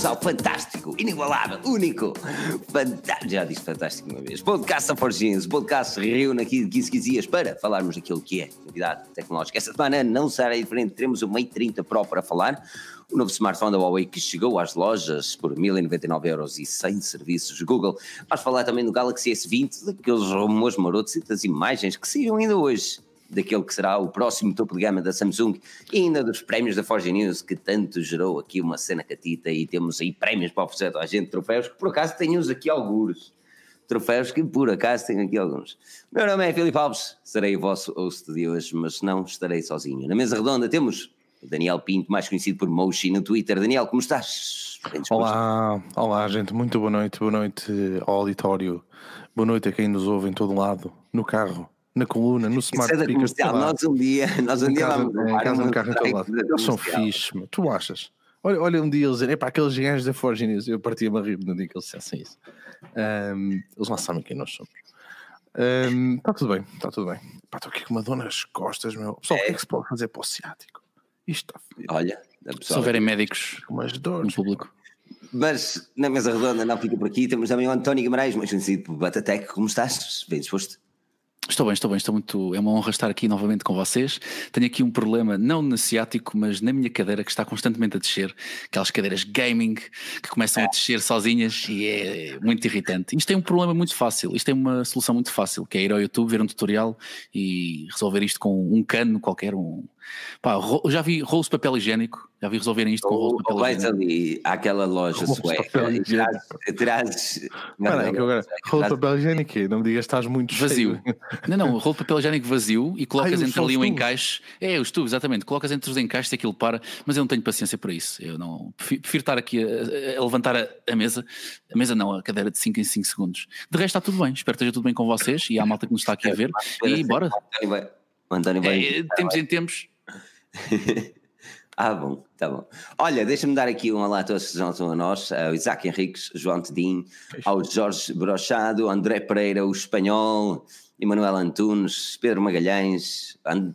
bem-vindos ao fantástico, inigualável, único, fantástico, já disse fantástico uma vez, podcast Forginhos, podcast que reúne aqui de 15 15 dias para falarmos daquilo que é novidade tecnológica. Esta semana não será diferente, teremos o Mate 30 Pro para falar, o novo smartphone da Huawei que chegou às lojas por 1099 euros e sem serviços Google. Vamos falar também do Galaxy S20, daqueles rumores marotos e das imagens que saíram ainda hoje daquele que será o próximo topo de gama da Samsung e ainda dos prémios da Forge News que tanto gerou aqui uma cena catita e temos aí prémios para oferecer a gente, troféus que por acaso tenho aqui alguns. Troféus que por acaso tenho aqui alguns. Meu nome é Filipe Alves, serei o vosso host de hoje, mas não estarei sozinho. Na mesa redonda temos o Daniel Pinto, mais conhecido por Moshi no Twitter. Daniel, como estás? Olá, olá gente, muito boa noite, boa noite ao auditório, boa noite a quem nos ouve em todo lado, no carro, na coluna, no smart Isso é comercial. Nós um dia, nós um dia vamos em casa, no carro em todo lado. Eles são fixe, meu. tu achas? Olha, olha um dia eles dizem, epá, aqueles gajos da Forge News, eu partia-me a rir no dia que eles dissessem isso. Um, eles lá sabem quem nós somos. Está tudo bem, está tudo bem. Estou aqui com uma dor nas costas, meu. Pessoal, o que é que se pode fazer para o ciático? Isto está fedido. Olha, se houverem médicos umas dores no público. Mas na mesa redonda não fica por aqui, temos também o António Guimarães, mais conhecido por Batatec. Como estás? Bem disposto? Estou bem, estou bem, estou muito. É uma honra estar aqui novamente com vocês. Tenho aqui um problema, não no ciático, mas na minha cadeira que está constantemente a descer. Aquelas cadeiras gaming que começam a descer sozinhas e é muito irritante. Isto tem um problema muito fácil, isto tem uma solução muito fácil, que é ir ao YouTube, ver um tutorial e resolver isto com um cano qualquer, um. Pá, já vi rolos de papel higiênico, já vi resolverem isto com rolos de papel Ou vais higiênico. ali àquela loja sueca e trazes. trazes Espera aí, que agora, rolo de papel higiênico, não me digas estás muito Vazio. cheio. Não, não, rolo de papel higiênico vazio e colocas Ai, entre ali um encaixe. É, os tubos, exatamente. Colocas entre os encaixes e aquilo para, mas eu não tenho paciência para isso. Eu não. Prefiro, estar aqui a, a levantar a, a mesa, a mesa não, a cadeira de 5 em 5 segundos. De resto está tudo bem, espero que esteja tudo bem com vocês e há malta que nos está aqui a ver. E bora. O António vai. O António vai É, temos em tempos. ah, bom, tá bom. Olha, deixa-me dar aqui um olá a todos que se juntam a nós: ao Isaac Henriques, João Tedim, ao Jorge Brochado, André Pereira, o Espanhol, Emanuel Antunes, Pedro Magalhães, And-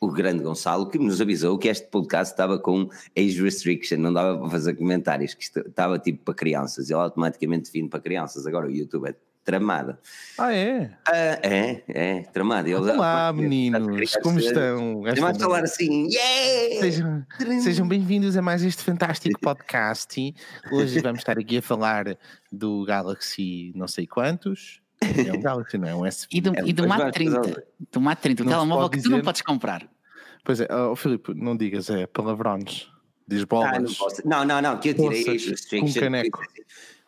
o grande Gonçalo, que nos avisou que este podcast estava com age restriction, não dava para fazer comentários, que estava tipo para crianças. Ele automaticamente define para crianças. Agora o YouTube é tramado. Ah, é? Ah, é, é, tramado. Ele- Olá, meninos, como estão? é mais falar assim, yeah! Sejam, sejam bem-vindos a mais este fantástico podcast. Hoje vamos estar aqui a falar do Galaxy não sei quantos. É um Galaxy, não é um S20. E do, e do Mas Mate vais 30. fazer- Do Mate 30, o Não se telemóvel que tu não podes comprar. Pois é, oh, Filipe, não digas, é palavrões. Diz Ah, bolas. não, posso. não, não, não, que eu tirei restriction. com caneco.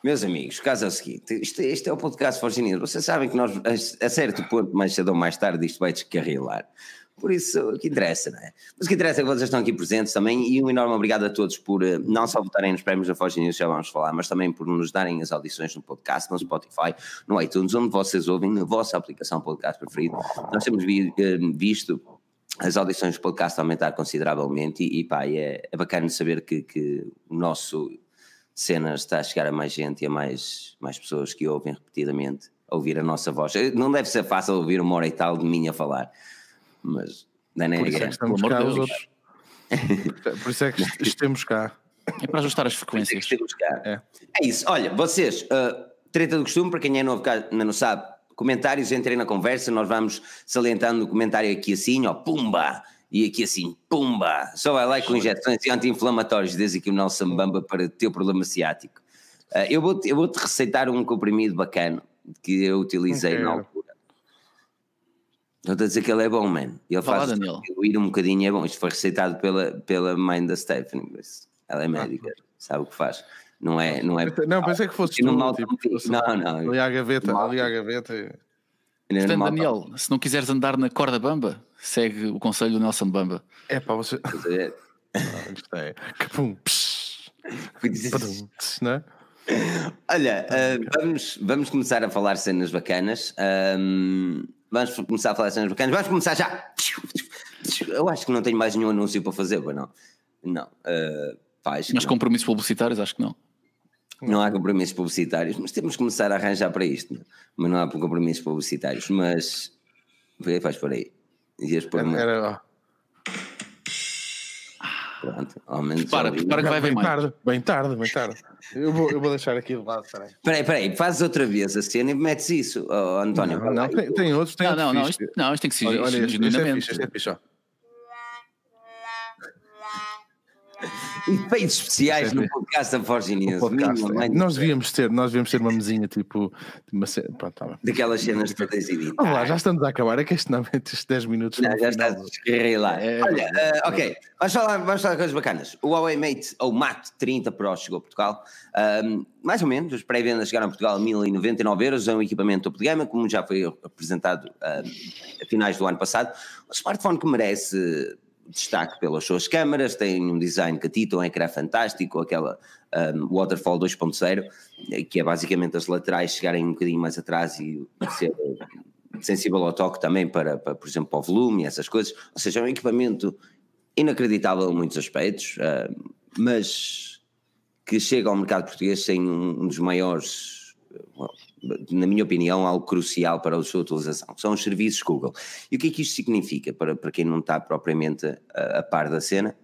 Meus amigos, o caso é o seguinte: isto, isto é o podcast Forginino. Vocês sabem que nós, a, certo ponto, mais cedo ou mais tarde, isto vai descarrilar. Por isso, o que interessa, não é? Mas o que interessa é que vocês estão aqui presentes também e um enorme obrigado a todos por eh, não só votarem nos prémios da Forge News, já vamos falar, mas também por nos darem as audições no podcast, no Spotify, no iTunes, onde vocês ouvem, na vossa aplicação podcast preferida. Nós temos vi- eh, visto as audições do podcast aumentar consideravelmente e, e pá, é, é bacana saber que, que o nosso cena está a chegar a mais gente e a mais, mais pessoas que ouvem repetidamente a ouvir a nossa voz. Não deve ser fácil ouvir uma hora e tal de mim a falar, mas não é nem Por isso é que estamos cá, os outros. Por isso é que est- estamos cá. É para ajustar as é que frequências. estamos cá. É. É isso, olha, vocês, uh, treta do costume, para quem é novo cá não sabe, comentários, entrem na conversa, nós vamos salientando o comentário aqui assim, ó, pumba, e aqui assim, pumba, só vai lá com injeções e anti-inflamatórios, desde aqui o Nelson Bamba para teu problema ciático. Uh, eu vou-te eu vou-te receitar um comprimido bacana que eu utilizei Não na altura. Estou a dizer que ele é bom, man. Ele lá, faz Daniel. diluir um bocadinho, é bom. Isto foi receitado pela, pela mãe da Stephanie, ela é médica, sabe o que faz. Não é, não é Não, pensei que fosse e tu, mal tipo, Não, não. Ali à gaveta, Mal- ali à gaveta. e- Portanto, Daniel, se não quiseres andar na corda bamba, segue o conselho do Nelson Bamba. É pá, você. É, Ah, Gostei. Capum, né? Olha, ah, vamos, vamos começar a falar cenas bacanas. Ahm, vamos começar a falar cenas bacanas. Vamos começar já. Eu acho que não tenho mais nenhum anúncio para fazer, mas não. Não. ah, pá, Mas não. compromissos publicitários, acho que não. Não há compromissos publicitários, mas temos que começar a arranjar para isto. não? Mas não há compromissos publicitários. Mas. Faz por aí. Ias pôr uma- Era, ó. Pronto, ao menos. Para, para que vai bem mais. tarde, bem tarde, bem tarde. Eu vou, eu vou deixar aqui de lado, peraí. Peraí, peraí, fazes outra vez a cena e metes isso, oh, António. Não, não, tem, tem outros, tem Não, outros não, não, isto, não, isto tem que ser Olha, olha, é genuinamente. fixe, este é fixe, ó. Efeitos especiais no podcast da Forge News. minimamente. Nós devíamos ter, nós devíamos ter uma mesinha tipo. Uma ce- Pronto, tá. Daquelas cenas todas editadas. Vamos lá, já estamos a acabar. É que este não estes 10 minutos. Não, já está, descarreguei lá. É, Olha, eh, ok, vamos falar, vamos falar de coisas bacanas. O Huawei Mate, ou Mate 30 Pro chegou a Portugal. Ahm, mais ou menos, os pré-vendas chegaram a Portugal a 1099 euros. É um equipamento topo de gama, como já foi apresentado ahm, a finais do ano passado. Um smartphone que merece destaque pelas suas câmaras, tem um design catita, um ecrã fantástico, aquela ahm, Waterfall 2.0, eh, que é basicamente as laterais chegarem um bocadinho mais atrás e ser sensível ao toque também para, para, por exemplo, para o volume e essas coisas. Ou seja, é um equipamento inacreditável em muitos aspectos, ah, mas que chega ao mercado português sem um, um dos maiores, na minha opinião, algo crucial para a sua utilização. São os serviços Google. E o que é que isto significa para, para quem não está propriamente a, a par da cena?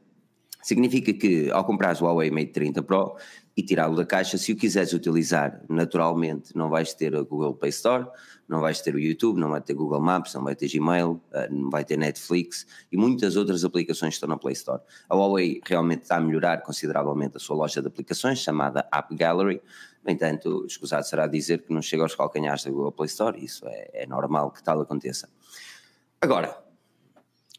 Significa que ao comprares o Huawei Mate 30 Pro e tirá-lo da caixa, se o quiseres utilizar naturalmente, não vais ter a Google Play Store, não vais ter o YouTube, não vai ter Google Maps, não vai ter Gmail, eh, não vai ter Netflix e muitas outras aplicações que estão na Play Store. A Huawei realmente está a melhorar consideravelmente a sua loja de aplicações, chamada App Gallery. No entanto, escusado será dizer que não chega aos calcanhares da Google Play Store, isso é, é normal que tal aconteça. Agora,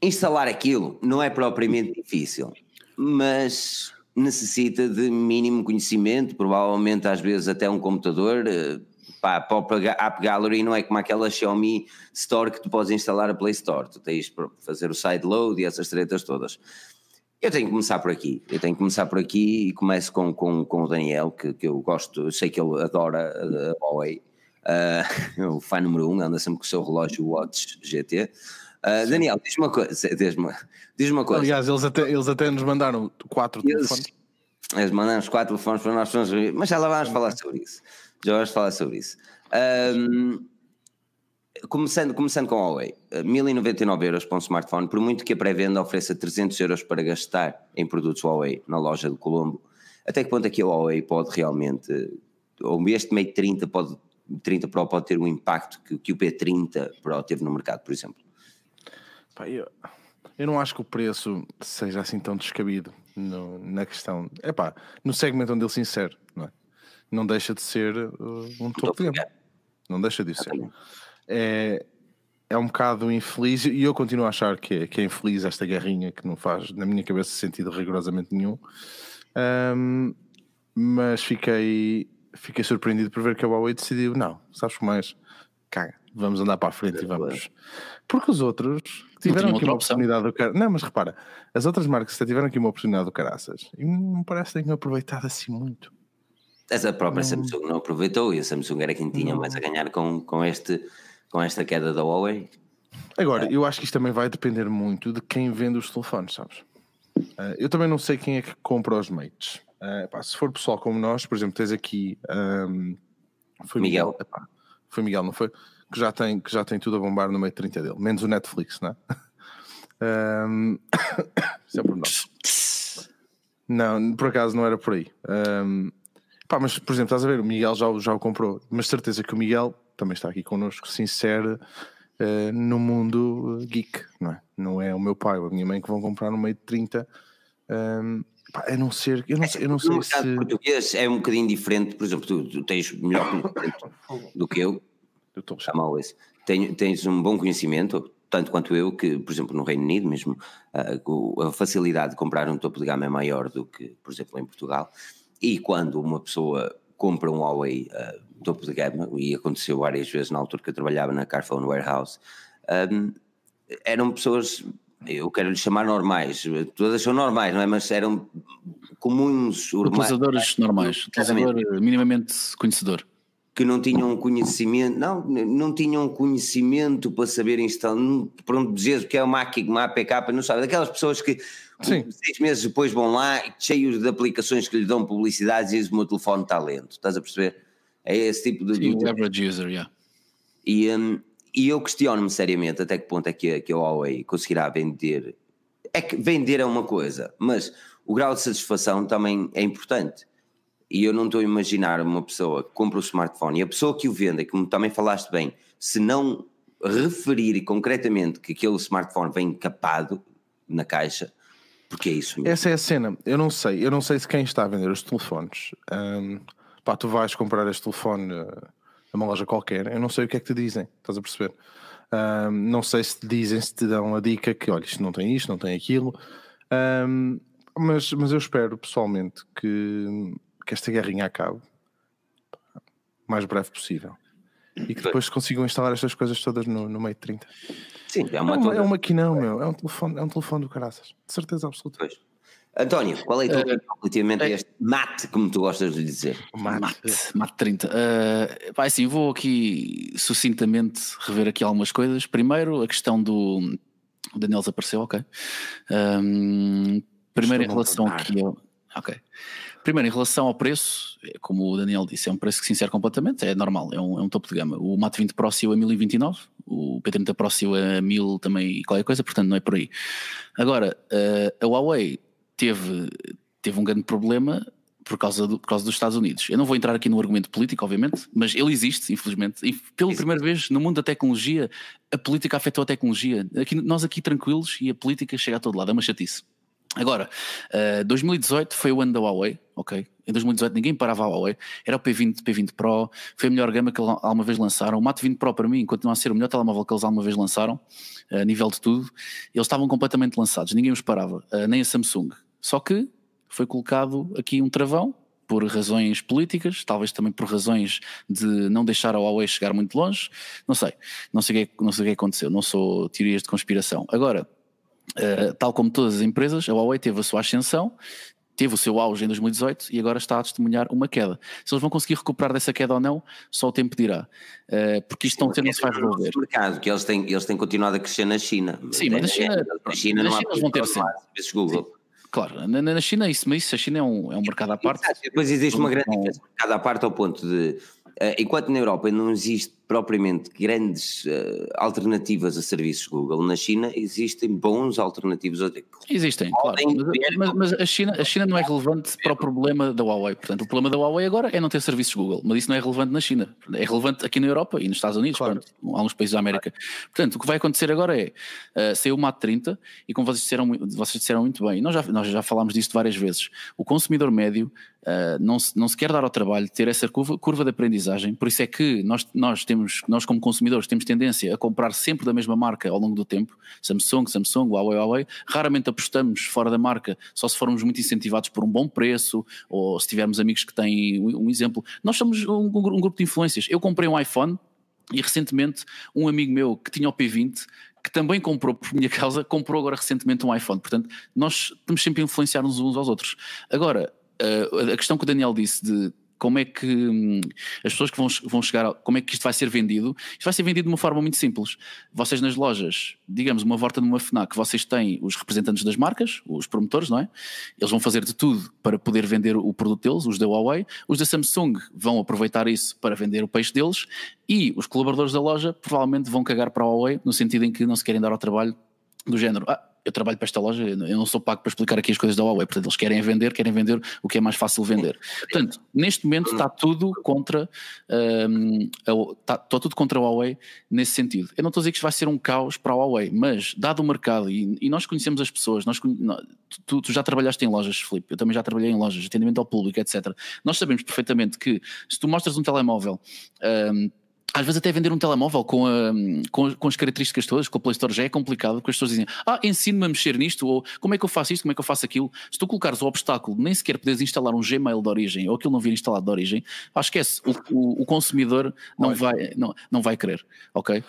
instalar aquilo não é propriamente difícil, mas necessita de mínimo conhecimento, provavelmente às vezes até um computador. eh, Pá, a própria App Gallery não é como aquela Xiaomi Store que tu podes instalar a Play Store, tu tens para fazer o sideload e essas tretas todas. Eu tenho que começar por aqui, eu tenho que começar por aqui e começo com, com, com o Daniel, que, que eu gosto, eu sei que ele adora a a Huawei, é o fã número um, anda sempre com o seu relógio Watch GT. Ah, Daniel, diz-me uma coisa, diz-me diz uma coisa. Aliás, eles até, eles até nos mandaram quatro Eles, telefones. eles mandam-nos quatro telefones para nós, mas já lá vamos falar sobre isso. Já vamos falar sobre isso. Ahm, começando, começando com a Huawei, eh, 1099 euros para um smartphone, por muito que a pré-venda ofereça 300 euros para gastar em produtos Huawei na loja do Colombo, até que ponto é que a Huawei pode realmente, ou este Mate 30, pode, 30 Pro pode ter o impacto que, que o P30 Pro teve no mercado, por exemplo? Pá, eu, eu não acho que o preço seja assim tão descabido no- na questão. É pá, no segmento onde ele se insere, não é? Não deixa de ser uh, um topo de gama. Não deixa de ser. É, é um bocado infeliz e eu continuo a achar que é, que é infeliz esta guerrinha que não faz, na minha cabeça, sentido rigorosamente nenhum. Ahm, mas fiquei, fiquei surpreendido por ver que a Huawei decidiu: não, sabes mais? Caga, vamos andar para a frente e vamos. Porque os outros tiveram aqui uma opção. oportunidade do cara. Não, mas repara, as outras marcas tiveram aqui uma oportunidade do caraças e não parece que tenham aproveitado assim muito. Essa própria Samsung não aproveitou e a Samsung era quem tinha mais a ganhar com, com, este, com esta queda da Huawei. Agora, eu acho que isto também vai depender muito de quem vende os telefones, sabes? Ah, eu também não sei quem é que compra os mates. Ah, pá, se for pessoal como nós, por exemplo, tens aqui ahm, foi Miguel. Miguel, epá, foi Miguel, não foi? Que já, tem, que já tem tudo a bombar no meio 30 dele, menos o Netflix, não é? Ahm, Isso é por nós. Não, por acaso não era por aí. Ahm, pá, mas, por exemplo, estás a ver, o Miguel já, o- já o comprou, mas certeza que o Miguel também está aqui connosco, se insere eh, no mundo eh, geek, não é? Não é o meu pai ou a minha mãe que vão comprar no meio de 30. ahm, pá, a não ser, eu não, sei- eu não sei mercado se. português é um bocadinho diferente, por exemplo, tu, tu tens melhor conhecimento do que eu, Eu estou está mal esse. Tenho- tens um bom conhecimento, tanto quanto eu, que, por exemplo, no Reino Unido mesmo, ah, o- a facilidade de comprar um topo de gama é maior do que, por exemplo, em Portugal. E quando uma pessoa compra um Huawei ah, topo de gama, e aconteceu várias vezes na altura que eu trabalhava na Carphone Warehouse, ahm, eram pessoas, eu quero lhe chamar normais, todas são normais, não é? Mas eram comuns, normais, Utilizadores normais, utilizador minimamente conhecedor. que não tinham conhecimento, não, não tinham conhecimento para saber instalar, pronto, dizer o que é uma APK, uma APK, não sabe, daquelas pessoas que Sim. seis meses depois vão lá cheios de aplicações que lhe dão publicidades e dizem o meu telefone está lento, estás a perceber? É esse tipo de... Sim, de- average user, yeah. e, hum, e eu questiono-me seriamente até que ponto é que, a- que a Huawei conseguirá vender é que vender é uma coisa, mas o grau de satisfação também é importante. E eu não estou a imaginar uma pessoa que compra o smartphone e a pessoa que o vende, como também falaste bem, se não referir concretamente que aquele smartphone vem capado na caixa, porque é isso mesmo. Essa é a cena. Eu não sei. Eu não sei se quem está a vender os telefones. Um, pá, tu vais comprar este telefone a uma loja qualquer. Eu não sei o que é que te dizem. Estás a perceber? Um, não sei se te dizem, se te dão a dica que olha, isto não tem isto, não tem aquilo. Um, mas, mas eu espero pessoalmente que, que esta guerrinha acabe o mais breve possível e que depois consigam instalar estas coisas todas no, no meio de 30. Sim, é uma, é uma, é uma maquinão, meu. É um telefone, é um telefone do caraças. De certeza absoluta. Pois. António, qual é a tua opinião uh, relativamente a este mate, como tu gostas de dizer? Mate, mate, mate 30. Uh, vai sim, vou aqui sucintamente rever aqui algumas coisas. Primeiro, a questão do. O Daniel desapareceu, ok. Um, primeiro, em relação aqui ao. Ok. Primeiro, em relação ao preço, é como o Daniel disse, é um preço que se insere completamente, é normal, é um, é um topo de gama. O Mate 20 Pro saiu a 1029, o P30 Pro saiu a 1000 também e qualquer coisa, portanto não é por aí. Agora, a Huawei teve, teve um grande problema por causa, do, por causa dos Estados Unidos. Eu não vou entrar aqui no argumento político, obviamente, mas ele existe, infelizmente. E pela primeira vez no mundo da tecnologia, a política afetou a tecnologia. Aqui, nós aqui tranquilos e a política chega a todo lado, é uma chatice. Agora, uh, eh, 2018 foi o ano da Huawei, ok? Em 2018 ninguém parava a Huawei, era o P20, P20 Pro, foi a melhor gama que eles alguma vez lançaram. O Mate 20 Pro para mim continua a ser o melhor telemóvel que eles alguma vez lançaram, a nível de tudo. Eles estavam completamente lançados, ninguém os parava, uh, nem a Samsung. Só que foi colocado aqui um travão, por razões políticas, talvez também por razões de não deixar a Huawei chegar muito longe, não sei, não sei o que, não sei o que aconteceu, não sou teorias de conspiração. Agora, Uh, tal como todas as empresas, a Huawei teve a sua ascensão, teve o seu auge em 2018 e agora está a testemunhar uma queda. Se eles vão conseguir recuperar dessa queda ou não, só o tempo dirá. Uh, porque isto não, não se vai resolver. mercado, que eles têm, eles têm continuado a crescer na China. Sim, mas na China, na China, na China eles vão ter sempre. Google. Claro, na, na China isso, mas isso a China é um, é um mercado à parte. Exato, depois existe uma grande diferença mercado à parte ao ponto de, enquanto na Europa não existe propriamente grandes uh, alternativas a serviços Google. Na China existem bons alternativos. Existem, claro. Mas, mas, a, China, a China não é relevante para o problema da Huawei. Portanto, o problema da Huawei agora é não ter serviços Google, mas isso não é relevante na China. É relevante aqui na Europa e nos Estados Unidos, claro. Pronto, alguns países da América. Portanto, o que vai acontecer agora é uh, saiu o MAT 30 e como vocês disseram, vocês disseram muito bem, nós já, nós já falámos disto várias vezes, o consumidor médio uh, não, se, não se quer dar ao trabalho de ter essa curva, curva de aprendizagem, por isso é que nós, nós temos, nós como consumidores temos tendência a comprar sempre da mesma marca ao longo do tempo, Samsung, Samsung, Huawei, Huawei, raramente apostamos fora da marca, só se formos muito incentivados por um bom preço, ou se tivermos amigos que têm um exemplo. Nós somos um, um grupo de influências. Eu comprei um iPhone e recentemente um amigo meu que tinha o P20 que também comprou por minha causa, comprou agora recentemente um iPhone. Portanto, nós estamos sempre a influenciar uns aos outros. Agora, a questão que o Daniel disse de como é que hum, as pessoas que vão, vão chegar, como é que isto vai ser vendido? Isto vai ser vendido de uma forma muito simples. Vocês nas lojas, digamos, uma volta numa FNAC, vocês têm os representantes das marcas, os promotores, não é? Eles vão fazer de tudo para poder vender o produto deles, os da Huawei. Os da Samsung vão aproveitar isso para vender o peixe deles e os colaboradores da loja provavelmente vão cagar para a Huawei no sentido em que não se querem dar ao trabalho do género. Ah, eu trabalho para esta loja, eu não sou pago para explicar aqui as coisas da Huawei, portanto eles querem vender, querem vender o que é mais fácil vender. Portanto, neste momento está tudo contra um, está, está, tudo contra a Huawei nesse sentido. Eu não estou a dizer que isto vai ser um caos para a Huawei, mas dado o mercado, e, e nós conhecemos as pessoas, nós, tu, tu, já trabalhaste em lojas, Filipe, eu também já trabalhei em lojas, atendimento ao público, etc. Nós sabemos perfeitamente que se tu mostras um telemóvel. Um, às vezes até vender um telemóvel com, a, com, com, as características todas, com a Play Store já é complicado, porque as pessoas dizem, ah, ensino-me a mexer nisto, ou como é que eu faço isto, como é que eu faço aquilo. Se tu colocares o obstáculo, nem sequer podes instalar um Gmail de origem, ou aquilo não vir instalado de origem, ah, esquece, o, o, o consumidor não vai, não, não vai querer, ok?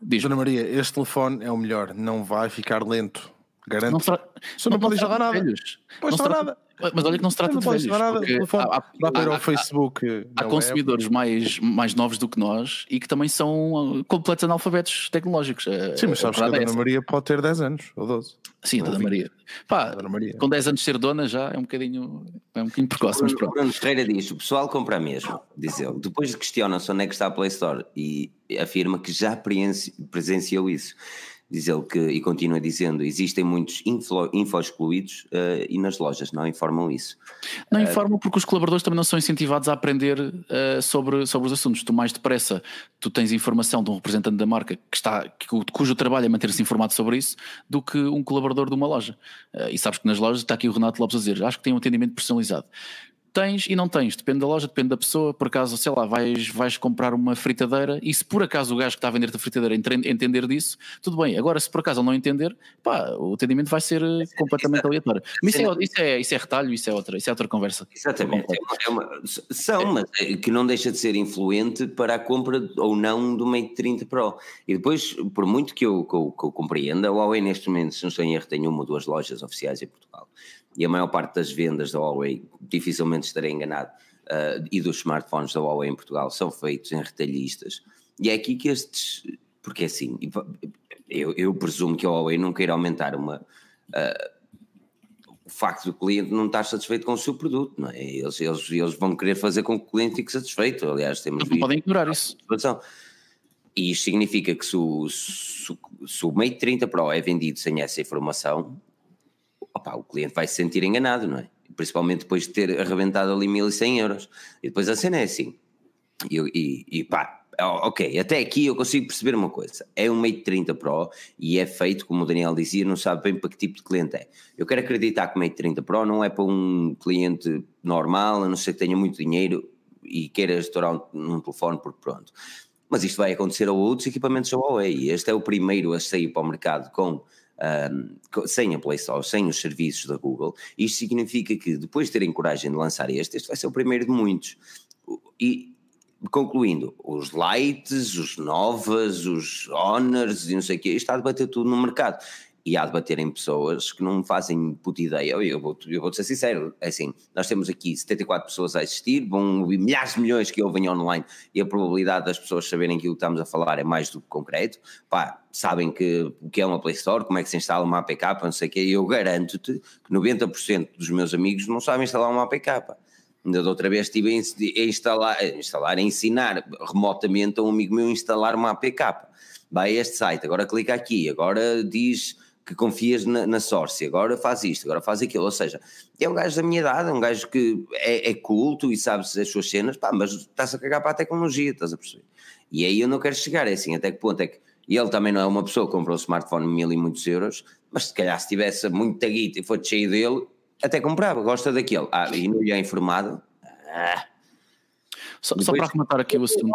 Diz Dona Maria, este telefone é o melhor, não vai ficar lento, garanto. Não, tra... não, não pode instalar nada. Pois não nada. Mas olha que não se trata não de velhos. Nada, há, há, ir ao Facebook. Há consumidores mais, mais novos do que nós e que também são uh, completos analfabetos tecnológicos. Sim, mas sabes que a Dona é Maria pode ter 10 anos ou 12. Sim, a Dona Maria. Pá, Dona Maria. com 10 anos ser dona já é um bocadinho, é um bocadinho precoce, mas pronto. Bruno Ferreira diz: o pessoal compra mesmo, diz ele. Depois questiona-se onde é que está a Play Store e afirma que já presenciou isso Diz ele que, e continua dizendo, existem muitos info, info excluídos uh, e nas lojas não informam isso. Não uh, informam porque os colaboradores também não são incentivados a aprender uh, sobre, sobre os assuntos. Tu mais depressa, tu tens informação de um representante da marca que está, cujo trabalho é manter-se informado sobre isso, do que um colaborador de uma loja. e sabes que nas lojas está aqui o Renato Lopes a dizer, acho que tem um atendimento personalizado tens e não tens, depende da loja, depende da pessoa. Por acaso, sei lá, vais, vais comprar uma fritadeira e se por acaso o gajo que está a vender-te a fritadeira entender disso, tudo bem. Agora, se por acaso ele não entender, pá, o atendimento vai ser eh, completamente aleatório. Mas isso é, isso, é, isso é retalho, isso é outra, isso é outra conversa. Exatamente. É uma, é uma, são, é. mas é que não deixa de ser influente para a compra ou não do Mate 30 Pro. E depois, por muito que eu, que eu, que eu compreenda, a Huawei neste momento, se não estou em erro, tem uma ou duas lojas oficiais em Portugal e a maior parte das vendas da Huawei, dificilmente estarei enganado, uh, e dos smartphones da Huawei em Portugal são feitos em retalhistas. E é aqui que estes, porque assim, eu, eu presumo que a Huawei não queira aumentar uma. Uh, o facto do cliente não estar satisfeito com o seu produto, não é? Eles, eles, eles vão querer fazer com que o cliente fique satisfeito. Aliás, temos não podem ignorar isso. E isto significa que se o, se, se o Mate 30 Pro é vendido sem essa informação, opa, o cliente vai se sentir enganado, não é? Principalmente depois de ter arrebentado ali 1100 euros. E depois a cena é assim. E, e, e pá, ok, até aqui eu consigo perceber uma coisa. É um Mate 30 Pro e é feito, como o Daniel dizia, não sabe bem para que tipo de cliente é. Eu quero acreditar que o Mate 30 Pro não é para um cliente normal, a não ser que tenha muito dinheiro e queira estourar um, um telefone por pronto. Mas isto vai acontecer a outros equipamentos Huawei. Este é o primeiro a sair para o mercado com um, sem a Play Store, sem os serviços da Google. Isto significa que depois de terem coragem de lançar este, este vai ser o primeiro de muitos. E concluindo, os lights, os novas, os honors e não sei o quê, está a debater tudo no mercado e há de bater em pessoas que não fazem puta ideia. Eu vou, eu vou ser sincero, é assim, nós temos aqui 74 pessoas a assistir, vão milhares de milhões que ouvem online e a probabilidade das pessoas saberem aquilo que estamos a falar é mais do que concreto. Pá, sabem que o que é uma Play Store, como é que se instala uma APK, não sei o quê, eu garanto-te que 90% dos meus amigos não sabem instalar uma APK. Ainda da outra vez estive a instalar, a instalar, a ensinar remotamente a um amigo meu instalar uma APK. Vai a este site, agora clica aqui, agora diz que confias na, na Source, agora faz isto, agora faz aquilo, ou seja, é um gajo da minha idade, é um gajo que é, é culto e sabe as suas cenas, pá, mas está-se a cagar para a tecnologia, estás a perceber? E aí eu não quero chegar, é assim, até que ponto é que e ele também não é uma pessoa que comprou um smartphone mil e muitos euros, mas se calhar se tivesse muita guita e for cheio dele, até comprava, gosta daquele. Ah, e não lhe é informado. Ah. Só, Depois, só, para arrematar aqui o assunto.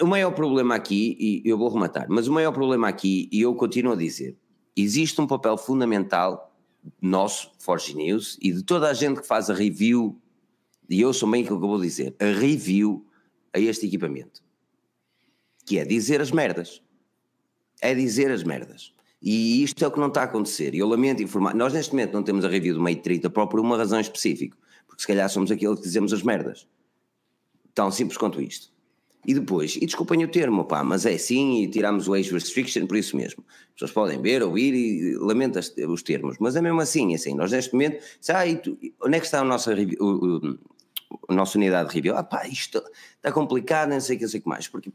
O maior problema aqui, e eu vou rematar, mas o maior problema aqui, e eu continuo a dizer, existe um papel fundamental nosso, Forge News, e de toda a gente que faz a review, e eu sou bem aquilo que eu vou dizer, a review a este equipamento, que é dizer as merdas. É dizer as merdas. E isto é o que não está a acontecer. Eu lamento informar. Nós, neste momento, não temos a review do Mate 30 Pro por uma razão específica. Porque se calhar somos aqueles que dizemos as merdas. Tão simples quanto isto. E depois, e desculpem o termo, pá, mas é assim e tiramos o age restriction por isso mesmo. As pessoas podem ver, ouvir e lamenta os termos, mas é mesmo assim, é assim. Nós neste momento, ah, tu, onde é que está a nossa, o, o, a nossa unidade de review? Ah, pá, isto está complicado, não sei o que, não sei que mais, porque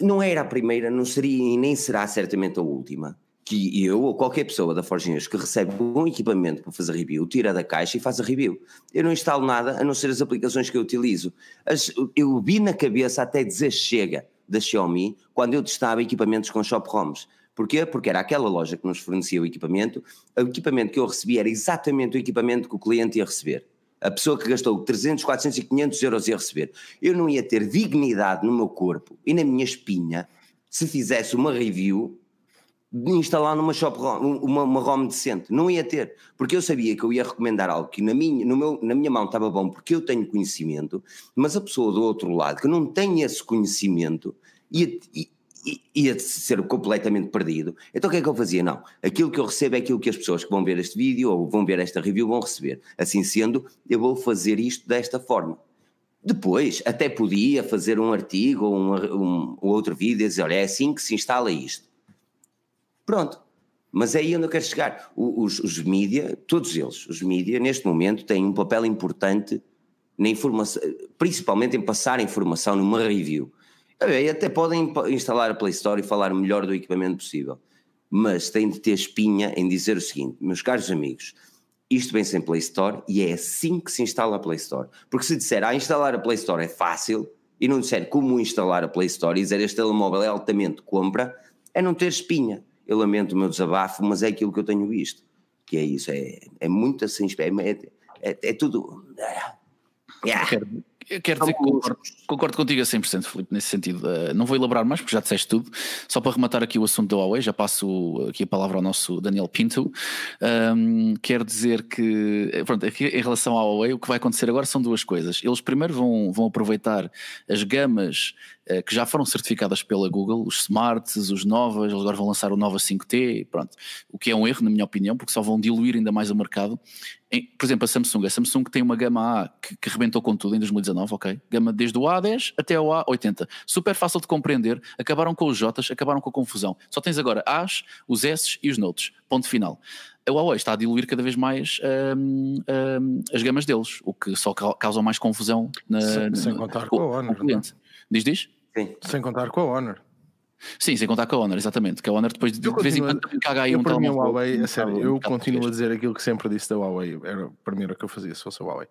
não era a primeira, não seria e nem será certamente a última que eu ou qualquer pessoa da Forginhas que recebe um equipamento para fazer review, tira da caixa e faz a review. Eu não instalo nada a não ser as aplicações que eu utilizo. As, eu vi na cabeça até dizer chega da Xiaomi quando eu testava equipamentos com Shop ROMs. Porquê? Porque era aquela loja que nos fornecia o equipamento, o equipamento que eu recebi era exatamente o equipamento que o cliente ia receber. A pessoa que gastou 300, 400 e 500 euros ia receber. Eu não ia ter dignidade no meu corpo e na minha espinha se fizesse uma review de instalar numa shop ROM, uma, uma ROM decente. Não ia ter, porque eu sabia que eu ia recomendar algo que na minha, no meu, na minha mão estava bom porque eu tenho conhecimento, mas a pessoa do outro lado que não tem esse conhecimento ia, ia, ia ser completamente perdido. Então o que é que eu fazia? Não, aquilo que eu recebo é aquilo que as pessoas que vão ver este vídeo ou vão ver esta review vão receber. Assim sendo, eu vou fazer isto desta forma. Depois, até podia fazer um artigo ou um, um, outro vídeo e dizer, olha, é assim que se instala isto Pronto. Mas é aí onde eu quero chegar. Os, os mídia, todos eles, os mídia, neste momento, têm um papel importante na informação, principalmente em passar informação numa review. Até podem instalar a Play Store e falar melhor do equipamento possível, mas têm de ter espinha em dizer o seguinte, meus caros amigos, isto vem sem Play Store e é assim que se instala a Play Store. Porque se disser, ah, instalar a Play Store é fácil, e não disser como instalar a Play Store e dizer este telemóvel é altamente compra, é não ter espinha. Eu lamento o meu desabafo, mas é aquilo que eu tenho visto. Que é isso, é, é muito assim, é, é, é tudo. Yeah. Quero, quero dizer que concordo, concordo contigo a 100%, Filipe, nesse sentido. Uh, não vou elaborar mais, porque já disseste tudo. Só para rematar aqui o assunto da Huawei, já passo aqui a palavra ao nosso Daniel Pinto. Um, quero dizer que, pronto, aqui em relação à Huawei, o que vai acontecer agora são duas coisas. Eles primeiro vão, vão aproveitar as gamas que já foram certificadas pela Google, os Smarts, os Novas, eles agora vão lançar o Nova 5T, pronto. O que é um erro, na minha opinião, porque só vão diluir ainda mais o mercado por exemplo, a Samsung. A Samsung tem uma gama A que, que rebentou com tudo em 2019, ok? Gama desde o A10 até o A80. Super fácil de compreender. Acabaram com os Js, acabaram com a confusão. Só tens agora As, os S e os Notes. Ponto final. A Huawei está a diluir cada vez mais um, um, as gamas deles, o que só causa mais confusão na, sem, sem contar com, com a Honor. Cliente. Diz, diz? Sim. Sem contar com a Honor. Sim, sem contar com a Honor, exatamente. Que a Honor depois de, de vez em quando caga aí eu, um para mim, a Huawei, a sério, eu continuo a dizer aquilo que sempre disse da Huawei. Era a primeira que eu fazia se fosse a Huawei.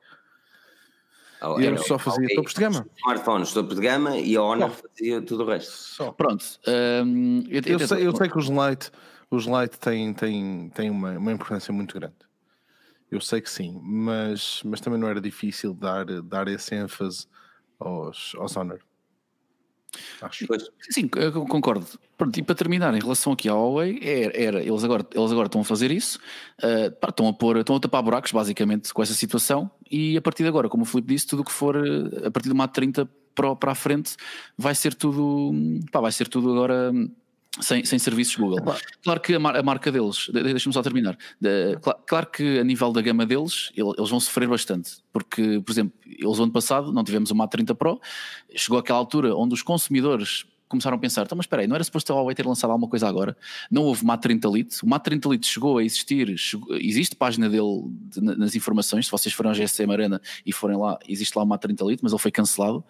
Oh, e eu só fazia Huawei, topos de gama. Smartphones, topo de gama e a Honor fazia tudo o resto. Só. Pronto. Um, eu, eu, eu, sei, eu, sei, que os Lite, os Lite têm, têm, têm uma, uma importância muito grande. Eu sei que sim, mas, mas também não era difícil dar, dar esse ênfase aos, aos Honor. Acho. Sim, concordo. Pronto, e para terminar, em relação aqui à Huawei, era, era eles, agora, eles agora estão a fazer isso, uh, estão, a pôr, estão a tapar buracos, basicamente, com essa situação, e a partir de agora, como o Filipe disse, tudo o que for eh, a partir do Mate 30 para, para a frente, vai ser tudo, pá, vai ser tudo agora sem, sem serviços Google. Claro que a, mar, a marca deles, deixa-me só terminar, de, claro, claro, que a nível da gama deles, eles vão sofrer bastante, porque, por exemplo, eles ano passado não tivemos o Mate 30 Pro, chegou àquela altura onde os consumidores começaram a pensar, então, mas espera aí, não era suposto a Huawei ter lançado alguma coisa agora? Não houve Mate 30 Lite, o Mate 30 Lite chegou a existir, chegou, existe página dele de, nas informações, se vocês forem ao GSM Arena e forem lá, existe lá o Mate 30 Lite, mas ele foi cancelado,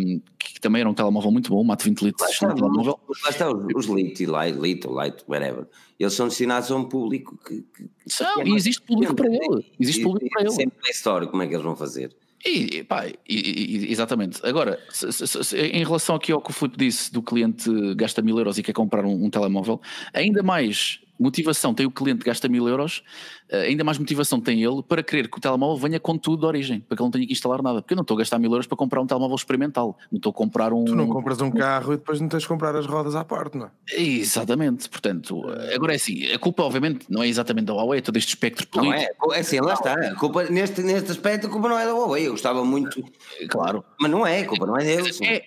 um, que, que, também era um telemóvel muito bom, o Mate 20 Lite. Lá está, telemóvel. Lá está os, os Lite, Lite, Lite, Lite, whatever. Eles são destinados a um público que. que são, e existe público para ele. Existe público para ele. Sempre na história, como é que eles vão fazer? E, pá, e, e, exatamente. Agora, se, se, se, em relação aqui ao que o Filipe disse do cliente gasta mil euros e quer comprar um, um telemóvel, ainda mais motivação tem o cliente que gasta mil euros, eh, ainda mais motivação tem ele para querer que o telemóvel venha com tudo de origem, para que ele não tenha que instalar nada. Porque eu não estou a gastar mil euros para comprar um telemóvel experimental, não estou a comprar um. Tu não compras um carro e depois não tens de comprar as rodas à parte, não é? Exatamente, portanto, agora é assim, a culpa obviamente não é exatamente da Huawei, é todo este espectro político. Não é, é assim, lá está, a culpa, neste, neste aspecto a culpa não é da Huawei, eu gostava muito. Claro. Mas não é, a culpa não é deles. É,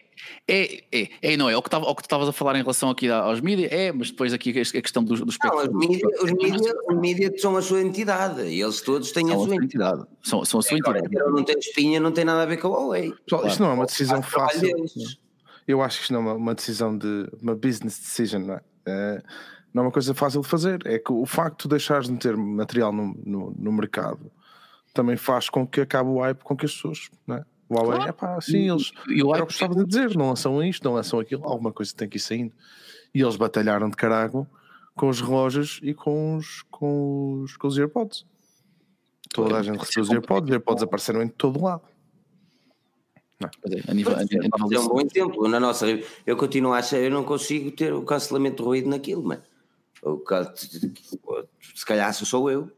é, é, é, não é, o que, tava, o que tu estavas a falar em relação aqui aos mídias, é, mas depois aqui a questão dos, dos não, os mídias os mídia, os mídia são a sua entidade, e eles todos têm são a sua entidade. entidade. São, são a sua Agora, entidade. Não tem espinha, não tem nada a ver com a Huawei. Claro. Isto não é uma decisão fácil. Eu acho que isto não é uma decisão de uma business decision, não é? é? não é uma coisa fácil de fazer. É que o facto de deixares de ter material no, no, no mercado também faz com que acabe o hype com que as pessoas, não é? O Huawei, claro. é pá, sim, eles. E o era o que estava a dizer, não lançam isto, não lançam aquilo, alguma coisa tem que ir saindo. E eles batalharam de carago com os relógios e com os, com os, com os AirPods. Toda a gente recebeu os AirPods, os AirPods apareceram em todo lado. Não. É, a nível, a, a, é um bom exemplo. Na nossa, eu continuo a achar, eu não consigo ter o cancelamento de ruído naquilo, mas se calhar sou eu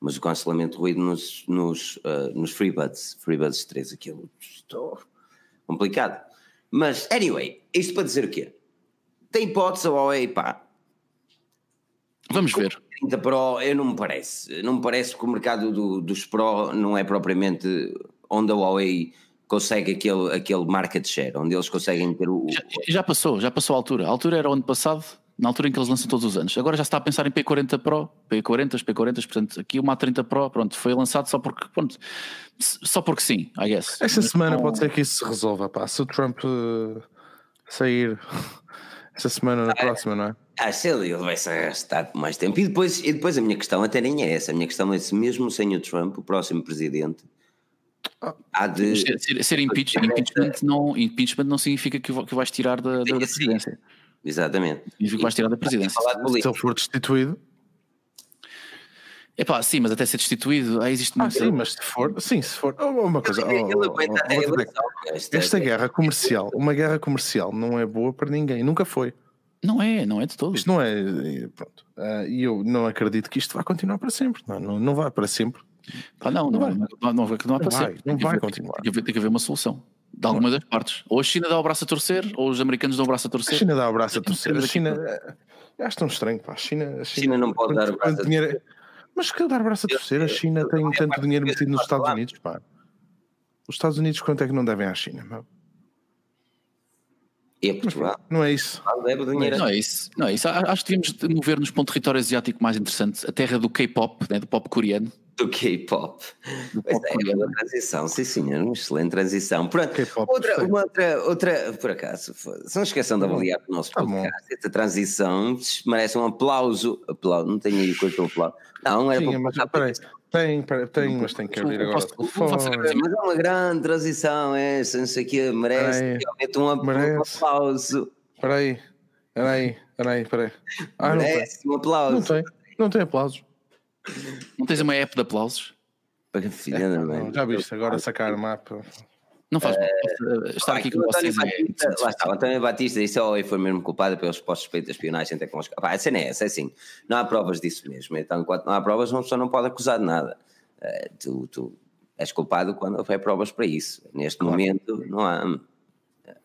mas o cancelamento de ruído nos, nos, uh, nos FreeBuds, FreeBuds 3, aquilo estou complicado. Mas, anyway, isto para dizer o quê? Tem hipótese a Huawei, pá. Vamos ver. 30 Pro, eu não me parece. Não me parece que o mercado do, dos Pro não é propriamente onde a Huawei consegue aquele, aquele market share, onde eles conseguem ter o. Já, já passou, já passou a altura. A altura era o ano passado, na altura em que eles lançam todos os anos. Agora já está a pensar em P40 Pro, P40, P40, portanto, aqui o Mate 30 Pro, pronto, foi lançado só porque, pronto, só porque sim, I guess. Esta Mas semana não... pode ser que isso se resolva, pá. Se o Trump uh, sair esta semana na ah, próxima, não é? Ah, se ele vai se arrastar por mais tempo. E depois, e depois a minha questão até nem é essa. A minha questão é se mesmo sem o Trump, o próximo presidente, Há de ser, ser, ser impeachment, impeachment, não, impeachment não significa que, que vais tirar da, da, da presidência. Exatamente. Significa que vais tirar da presidência. Se ele for destituído. É pá, sim, mas até ser destituído, aí existe muito. Ah, sim, mas se for, sim, se for. Oh, uma coisa. Oh, oh, oh, esta guerra comercial, uma guerra comercial não é boa para ninguém, nunca foi. Não é, não é de todo. Isto não é. Pronto. Uh, e eu não acredito que isto vá continuar para sempre. Não, não, não vai para sempre. Ah, não, não, não, vai, não, não, não vai para vai. Não vai continuar. Tem que, haver, tem que haver uma solução. De alguma das partes. Ou a China dá o braço a torcer, ou os americanos dão o braço a torcer. A China dá o braço a torcer. A China. Eu acho tão estranho, pá. A China, a China, China não pode dar o braço a torcer. Mas que dar o braço a torcer? A China tem tanto dinheiro metido nos Estados Unidos, pá. Os Estados Unidos, quanto é que não devem à China? Meu? E a Portugal. Não é isso. Não é isso. Não é isso. Acho que devíamos mover-nos para um território asiático mais interessante, a terra do K-pop, né, do pop coreano. Do K-pop. É, é uma transição, sim senhor, uma excelente transição. Pronto, outra, uma outra, outra, por acaso, se não esqueçam de avaliar o nosso tá podcast, bom. essa transição merece um aplauso. aplauso não tenho aí coisa para aplauso. Não, era Sim, para mas, tem, tem, mas tem que abrir agora. mas é uma grande transição essa, não sei o que, merece realmente um, aplauso. Espera aí, espera aí, espera aí, espera aí. Ah, merece um aplauso. Não tem, não tem aplausos. Não tens uma app de aplausos? Para filha, não, não, já viste, agora sacar o mapa. Não faz uh, estar aqui com vocês. É Batista, é... Lá está, o António Batista disse: Oh, foi mesmo culpado pelos supostos suspeitos de espionagem tecnológica. Pá, a cena é essa, é assim, não há provas disso mesmo. Então, enquanto não há provas, uma pessoa não pode acusar de nada. Uh, tu, tu és culpado quando houver provas para isso. Neste claro. momento, não há.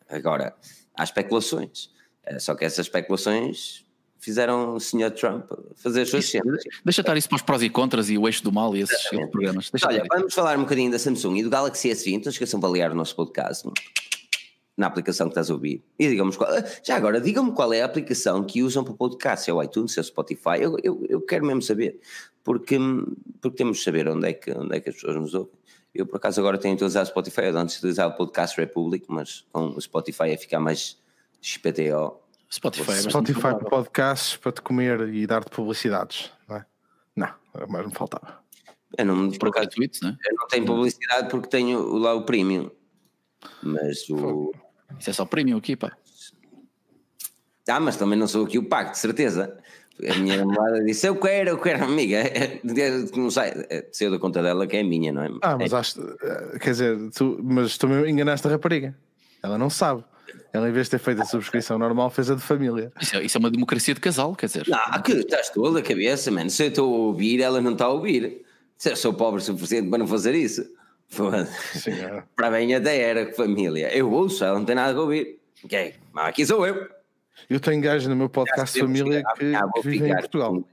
Agora, há especulações. Uh, só que essas especulações fizeram o Sr. Trump fazer as suas cenas. Deixa estar isso para os prós e contras e o eixo do mal e esses Exatamente. programas. Deixa Olha, vamos falar um bocadinho da Samsung e do Galaxy S20. Não esqueçam de aliar o nosso podcast na aplicação que estás a ouvir. E digamos qual, já agora, digam-me qual é a aplicação que usam para o podcast, se é o iTunes, se é o Spotify. Eu, eu, eu quero mesmo saber, porque, porque temos de saber onde é, que, onde é que as pessoas nos ouvem. Eu, por acaso, agora tenho utilizado o Spotify. Eu antes utilizava o Podcast Republic, mas com o Spotify é ficar mais XPTO Spotify, é Spotify para podcasts para te comer e dar-te publicidades, não é? Não, mas me faltava. Eu não, por acaso, tweets, né? eu não tenho publicidade porque tenho lá o premium. Mas o. Isso é só premium aqui, pá. Ah, mas também não sou aqui o pago, de certeza. A minha namorada disse: Eu quero, eu quero, amiga. Não sei, saiu da conta dela que é minha, não é? Ah, mas é. acho. Eh, quer dizer, tu, mas tu enganaste a rapariga. Ela não sabe. Ela, em vez de ter feito a subscrição normal, fez a de família. Isso é, isso é uma democracia de casal, quer dizer. Não, que estás toda a cabeça, mano. Se eu estou a ouvir, ela não está a ouvir. Se eu sou pobre o suficiente para não fazer isso. É. Para mim até era família. Eu ouço, ela não tem nada a ouvir. Ok, mas aqui sou eu. Eu tenho gajo no meu podcast família que, ah, que vive em Portugal.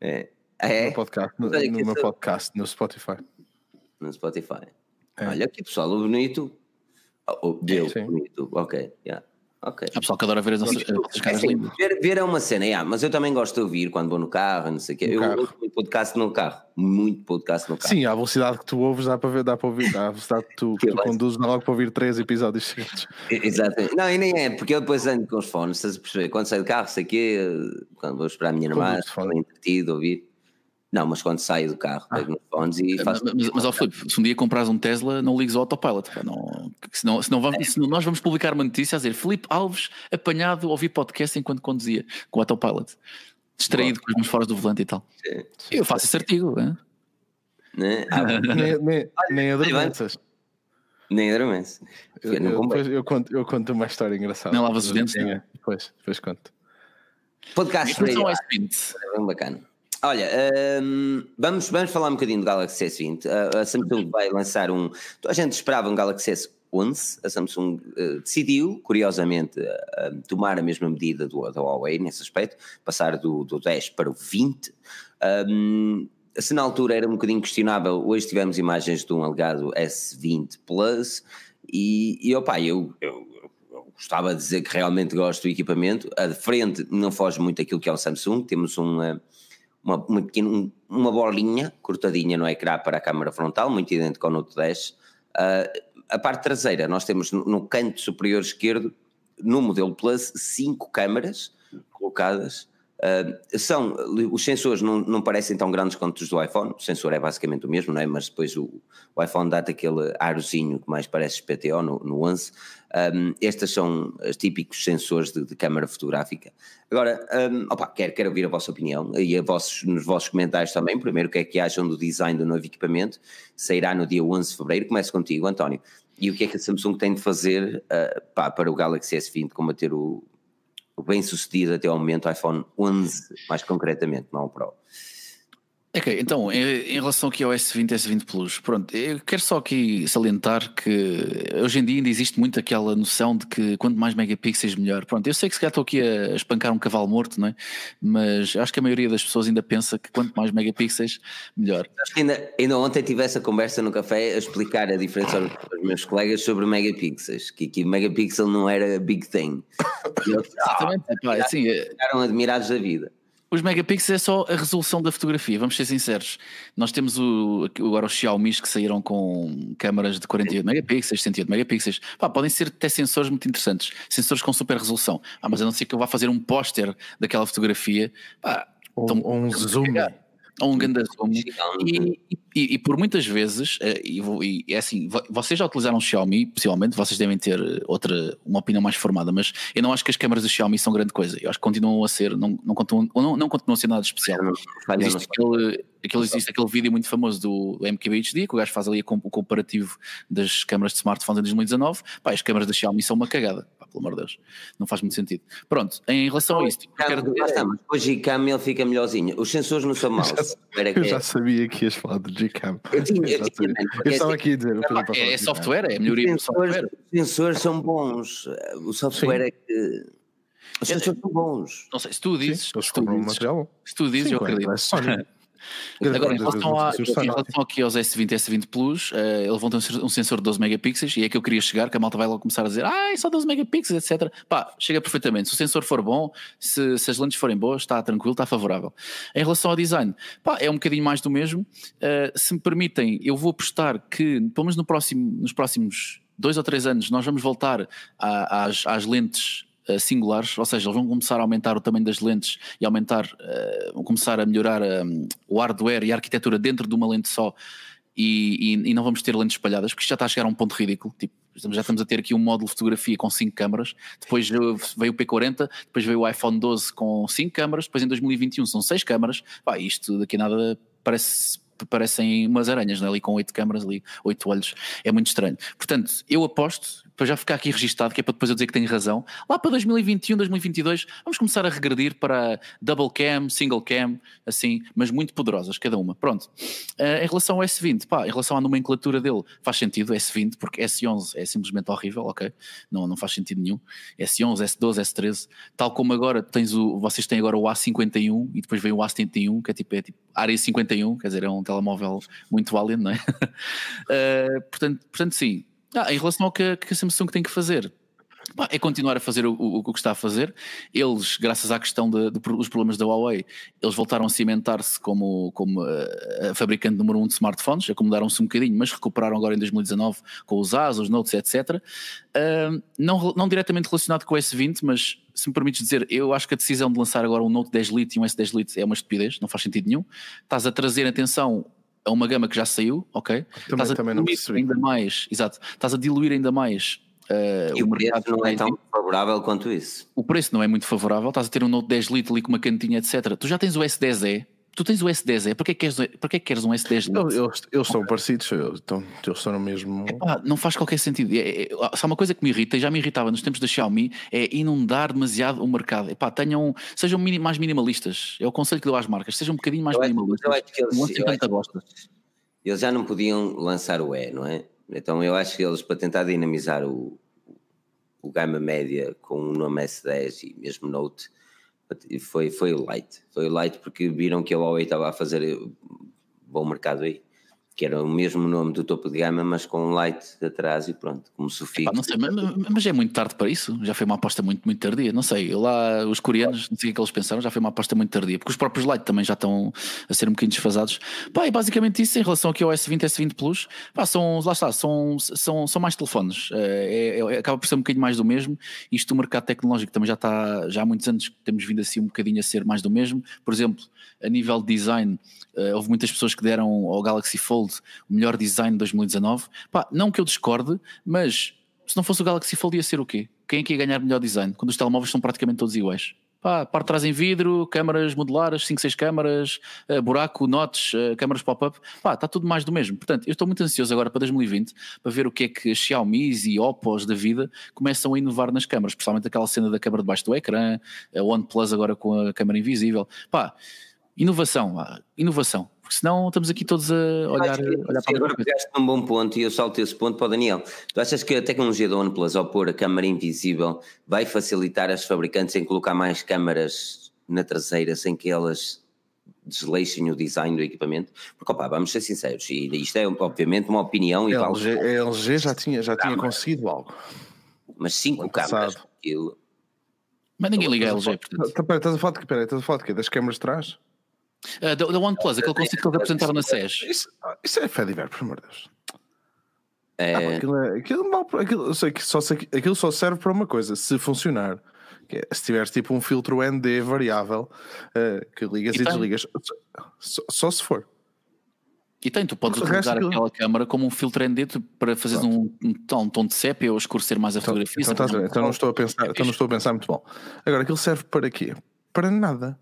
É. é. No, podcast, no, no meu podcast, no Spotify. No Spotify. É. Olha que pessoal bonito Oh, deu, bonito. Ok, yeah. Ok. Há pessoal que adora ver as nossas, as caras é, lindas. Ver, ver, é uma cena, yeah, mas eu também gosto de ouvir quando vou no carro, não sei o quê. eu ouço muito podcast no carro. Muito podcast no carro. Sim, a velocidade que tu ouves dá para ver, dá para ouvir. Dá a velocidade que tu, que tu conduzes, dá logo para ouvir três episódios seguidos. Exatamente. Não, e nem é, porque eu depois ando com os fones, estás a perceber? Quando saio do carro, sei o quê, quando vou esperar a minha irmã, estou entretido, ouvir. Não, mas quando saio do carro, ah. pego nos fones e faço. Mas, mas, mas ó, Filipe, se um dia compras um Tesla, não ligues ao autopilot. Não, senão, senão, vamos, é. senão nós vamos publicar uma notícia a dizer Filipe Alves apanhado a ouvir podcast enquanto conduzia com o autopilot. Distraído Boa. com as mãos fora do volante e tal. Sim, Eu faço esse artigo. Né? Ah, nem, nem, nem adormeças. Nem adormeces. Eu, eu, eu, conto, eu conto uma história engraçada. Não lavas os dentes? Né? Depois, depois conto. Podcast. É bem bacana. Olha, um, vamos, vamos falar um bocadinho do Galaxy S20. A, Samsung vai lançar um. A gente esperava um Galaxy S11. A Samsung uh, decidiu, curiosamente, uh, tomar a mesma medida do, do Huawei nesse aspecto, passar do, do 10 para o 20. Um, se na altura era um bocadinho questionável, hoje tivemos imagens de um alegado S20 Plus e, e opa, eu, eu, eu, gostava de dizer que realmente gosto do equipamento. A de frente não foge muito aquilo que é o Samsung, temos um. Uma, uma, uma bolinha cortadinha no ecrã para a câmara frontal, muito idêntico ao Note 10. Uh, a parte traseira, nós temos no, no, canto superior esquerdo, no modelo Plus, cinco câmaras colocadas Uh, são, os sensores não, não parecem tão grandes quanto os do iPhone, o sensor é basicamente o mesmo, não é? mas depois o, o iPhone dá-te aquele arozinho que mais parece PTO no, no 11. Um, estes são os típicos sensores de, de câmara fotográfica. Agora, um, opa, quero, quero ouvir a vossa opinião e a vossos, nos vossos comentários também. Primeiro, o que é que acham do design do novo equipamento? Sairá no dia 11 de fevereiro. Começo contigo, António. E o que é que a Samsung tem de fazer uh, pá, para o Galaxy S20 combater o, bem sucedido até ao momento iPhone 11, mais concretamente, não o Pro. Ok, então, em, relação aqui ao S20 e S20 Plus, pronto, eu quero só aqui salientar que hoje em dia ainda existe muito aquela noção de que quanto mais megapixels melhor. Pronto, eu sei que se calhar estou aqui a espancar um cavalo morto, não é? Mas acho que a maioria das pessoas ainda pensa que quanto mais megapixels melhor. Acho que ainda, ainda ontem tive essa conversa no café a explicar a diferença aos meus colegas sobre megapixels, que aqui megapixel não era big thing. Eles, Exatamente, ah, pá, assim, ficaram admirados da vida. Os megapixels é só a resolução da fotografia, vamos ser sinceros. Nós temos o, agora os Xiaomi que saíram com câmaras de 48 megapixels, 108 megapixels. Pá, podem ser até sensores muito interessantes, sensores com super resolução. Ah, mas a não ser que eu vá fazer um póster daquela fotografia. Pá, ou, então, ou um zoom. Ou um grande zoom. E, e, e, por muitas vezes, eh, e, e, é assim, vocês já utilizaram o Xiaomi, possivelmente, vocês devem ter eh, outra, uma opinião mais formada, mas eu não acho que as câmaras do Xiaomi são grande coisa. Eu acho que continuam a ser, não, não, continuam, não, não continuam a ser nada especial. Existe aquele, aquele, existe aquele vídeo muito famoso do MKBHD, que o gajo faz ali o comparativo das câmaras de smartphones em 2019. Pá, as câmaras da Xiaomi são uma cagada pelo amor de Deus. Não faz muito sentido. Pronto, em relação a isto. Quero... O Gcam ele fica melhorzinho. Os sensores não são maus. Eu já, eu já sabia que ias falar do Gcam. Eu, tinha, eu, eu, tinha, eu estava aqui a dizer. É, é software, é melhoria do software. Os sensores são bons. O software Sim. é que. Os sensores são bons. Não sei, se tu dizes. Sim, se, tu dizes se tu dizes, eu acredito. É Agora, em relação, a, em relação aqui aos S20 e S20 Plus, uh, eles vão ter um sensor de 12 megapixels e é que eu queria chegar, que a malta vai logo começar a dizer ah, é só 12 megapixels, etc. Pá, chega perfeitamente. Se o sensor for bom, se, se as lentes forem boas, está tranquilo, está favorável. Em relação ao design, pá, é um bocadinho mais do mesmo. Uh, se me permitem, eu vou apostar que, pelo menos no próximo, nos próximos dois ou três anos, nós vamos voltar a, às, às lentes eh, singulares, ou seja, eles vão começar a aumentar o tamanho das lentes e aumentar, uh, vão começar a melhorar um, o hardware e a arquitetura dentro de uma lente só e, e, e, não vamos ter lentes espalhadas, porque isto já está a chegar a um ponto ridículo. Tipo, já estamos a ter aqui um módulo de fotografia com 5 câmaras, depois veio o P40, depois veio o iPhone 12 com 5 câmaras, depois em 2021 são 6 câmaras. Pá, isto daqui a nada parece parecem umas aranhas, né? ali com oito câmaras, ali, oito olhos, é muito estranho. Portanto, eu aposto, para já ficar aqui registado, que é para depois eu dizer que tenho razão, lá para 2021, 2022, vamos começar a regredir para double cam, single cam, assim, mas muito poderosas, cada uma. Pronto. Uh, em relação ao S20, pá, em relação à nomenclatura dele, faz sentido S20, porque S11 é simplesmente horrível, ok? Não, não faz sentido nenhum. S11, S12, S13, tal como agora tens o, vocês têm agora o A51 e depois vem o A71, que é tipo, é tipo área 51, quer dizer, é um telemóvel muito válido, não é? uh, portanto, portanto, sim. Ah, em relação ao que, que a Samsung tem que fazer, é continuar a fazer o, o, o, que está a fazer. Eles, graças à questão dos problemas da Huawei, eles voltaram a cimentar-se como, como uh, a fabricante número um de smartphones, acomodaram-se um bocadinho, mas recuperaram agora em 2019 com os As, os Notes, etc. Uh, não, não diretamente relacionado com o S20, mas se me permites dizer, eu acho que a decisão de lançar agora um Note 10 Lite e um S10 Lite é uma estupidez, não faz sentido nenhum. Estás a trazer atenção a uma gama que já saiu, ok? Também, estás a também diluir ainda mais, exato, estás a diluir ainda mais Uh, e o, o preço não é tão favorável quanto isso. O preço não é muito favorável, estás a ter um Note 10 Lite ali com uma cantinha, etc. Tu já tens o S10e, tu tens o S10e, para que, é que, queres, para que, é que queres um S10 Lite? Eles, eles são parecidos, eles estão, eles estão no mesmo. Epá, não faz qualquer sentido. É, é, só uma coisa que me irrita, e já me irritava nos tempos da Xiaomi, é inundar demasiado o mercado. Epá, tenham, sejam mais minimalistas. É o conselho que dou às marcas, sejam um bocadinho mais eu minimalistas. eu acho que eles, eu acho eles já não podiam lançar o E, não é? Então eu acho que eles, para tentar dinamizar o, o gama média com o nome S10 e mesmo Note, foi, foi o Light. Foi Light porque viram que a Huawei estava a fazer bom mercado aí. Que era o mesmo nome do topo de gama, mas com um light atrás e pronto, como sufico. não sei, mas, mas, é muito tarde para isso, já foi uma aposta muito, muito tardia, não sei, lá os coreanos, não sei o que eles pensaram, já foi uma aposta muito tardia, porque os próprios light também já estão a ser um bocadinho desfasados. Pá, e basicamente isso em relação aqui ao S20 S20 Plus, pá, são, lá está, são, são, são mais telefones, é, é, acaba por ser um bocadinho mais do mesmo, isto o mercado tecnológico também já está, já há muitos anos que temos vindo assim um bocadinho a ser mais do mesmo, por exemplo, a nível de design, uh, houve muitas pessoas que deram ao Galaxy Fold o melhor design de 2019. Pá, não que eu discorde, mas se não fosse o Galaxy Fold ia ser o quê? Quem é que ia ganhar melhor design? Quando os telemóveis são praticamente todos iguais. Pá, parte de trás em vidro, câmaras modulares, 5, 6 câmaras, uh, buraco, notes, uh, câmaras pop-up, pá, está tudo mais do mesmo. Portanto, eu estou muito ansioso agora para 2020 para ver o que é que as Xiaomi e Oppos da vida começam a inovar nas câmaras, principalmente aquela cena da câmara debaixo do ecrã, a OnePlus agora com a câmara invisível. Pá, inovação, inovação porque senão estamos aqui todos a olhar, que, olhar para Agora pegaste um bom ponto e eu salto esse ponto para o Daniel. Tu achas que a tecnologia da OnePlus ao pôr a câmara invisível vai facilitar as fabricantes em colocar mais câmaras na traseira sem que elas desleixem o design do equipamento? Porque, opa, vamos ser sinceros, e isto é obviamente uma opinião. A LG, a LG já tinha, já tinha conseguido algo. Mas cinco câmaras, aquilo... Mas ninguém liga a LG, portanto. Estás a falar de, estás a falar de quê? Das câmaras de trás? Uh, da, da OnePlus, aquele conceito que eles apresentaram na SES. Isso, isso é Fediver, por amor de Deus. É... Ah, aquilo, é, aquilo, mal, aquilo, eu sei que só, aquilo só serve para uma coisa, se funcionar. É, se tiveres tipo um filtro ND variável uh, que ligas e, e desligas, só, só, se for. E tem, tu podes utilizar aquilo... aquela câmera como um filtro ND para fazer um, um, tom, um tom de sépia ou escurecer mais a então, fotografia. Então, então, então, não estou a pensar, então não estou a pensar muito bom. Agora, aquilo serve para quê? Para nada.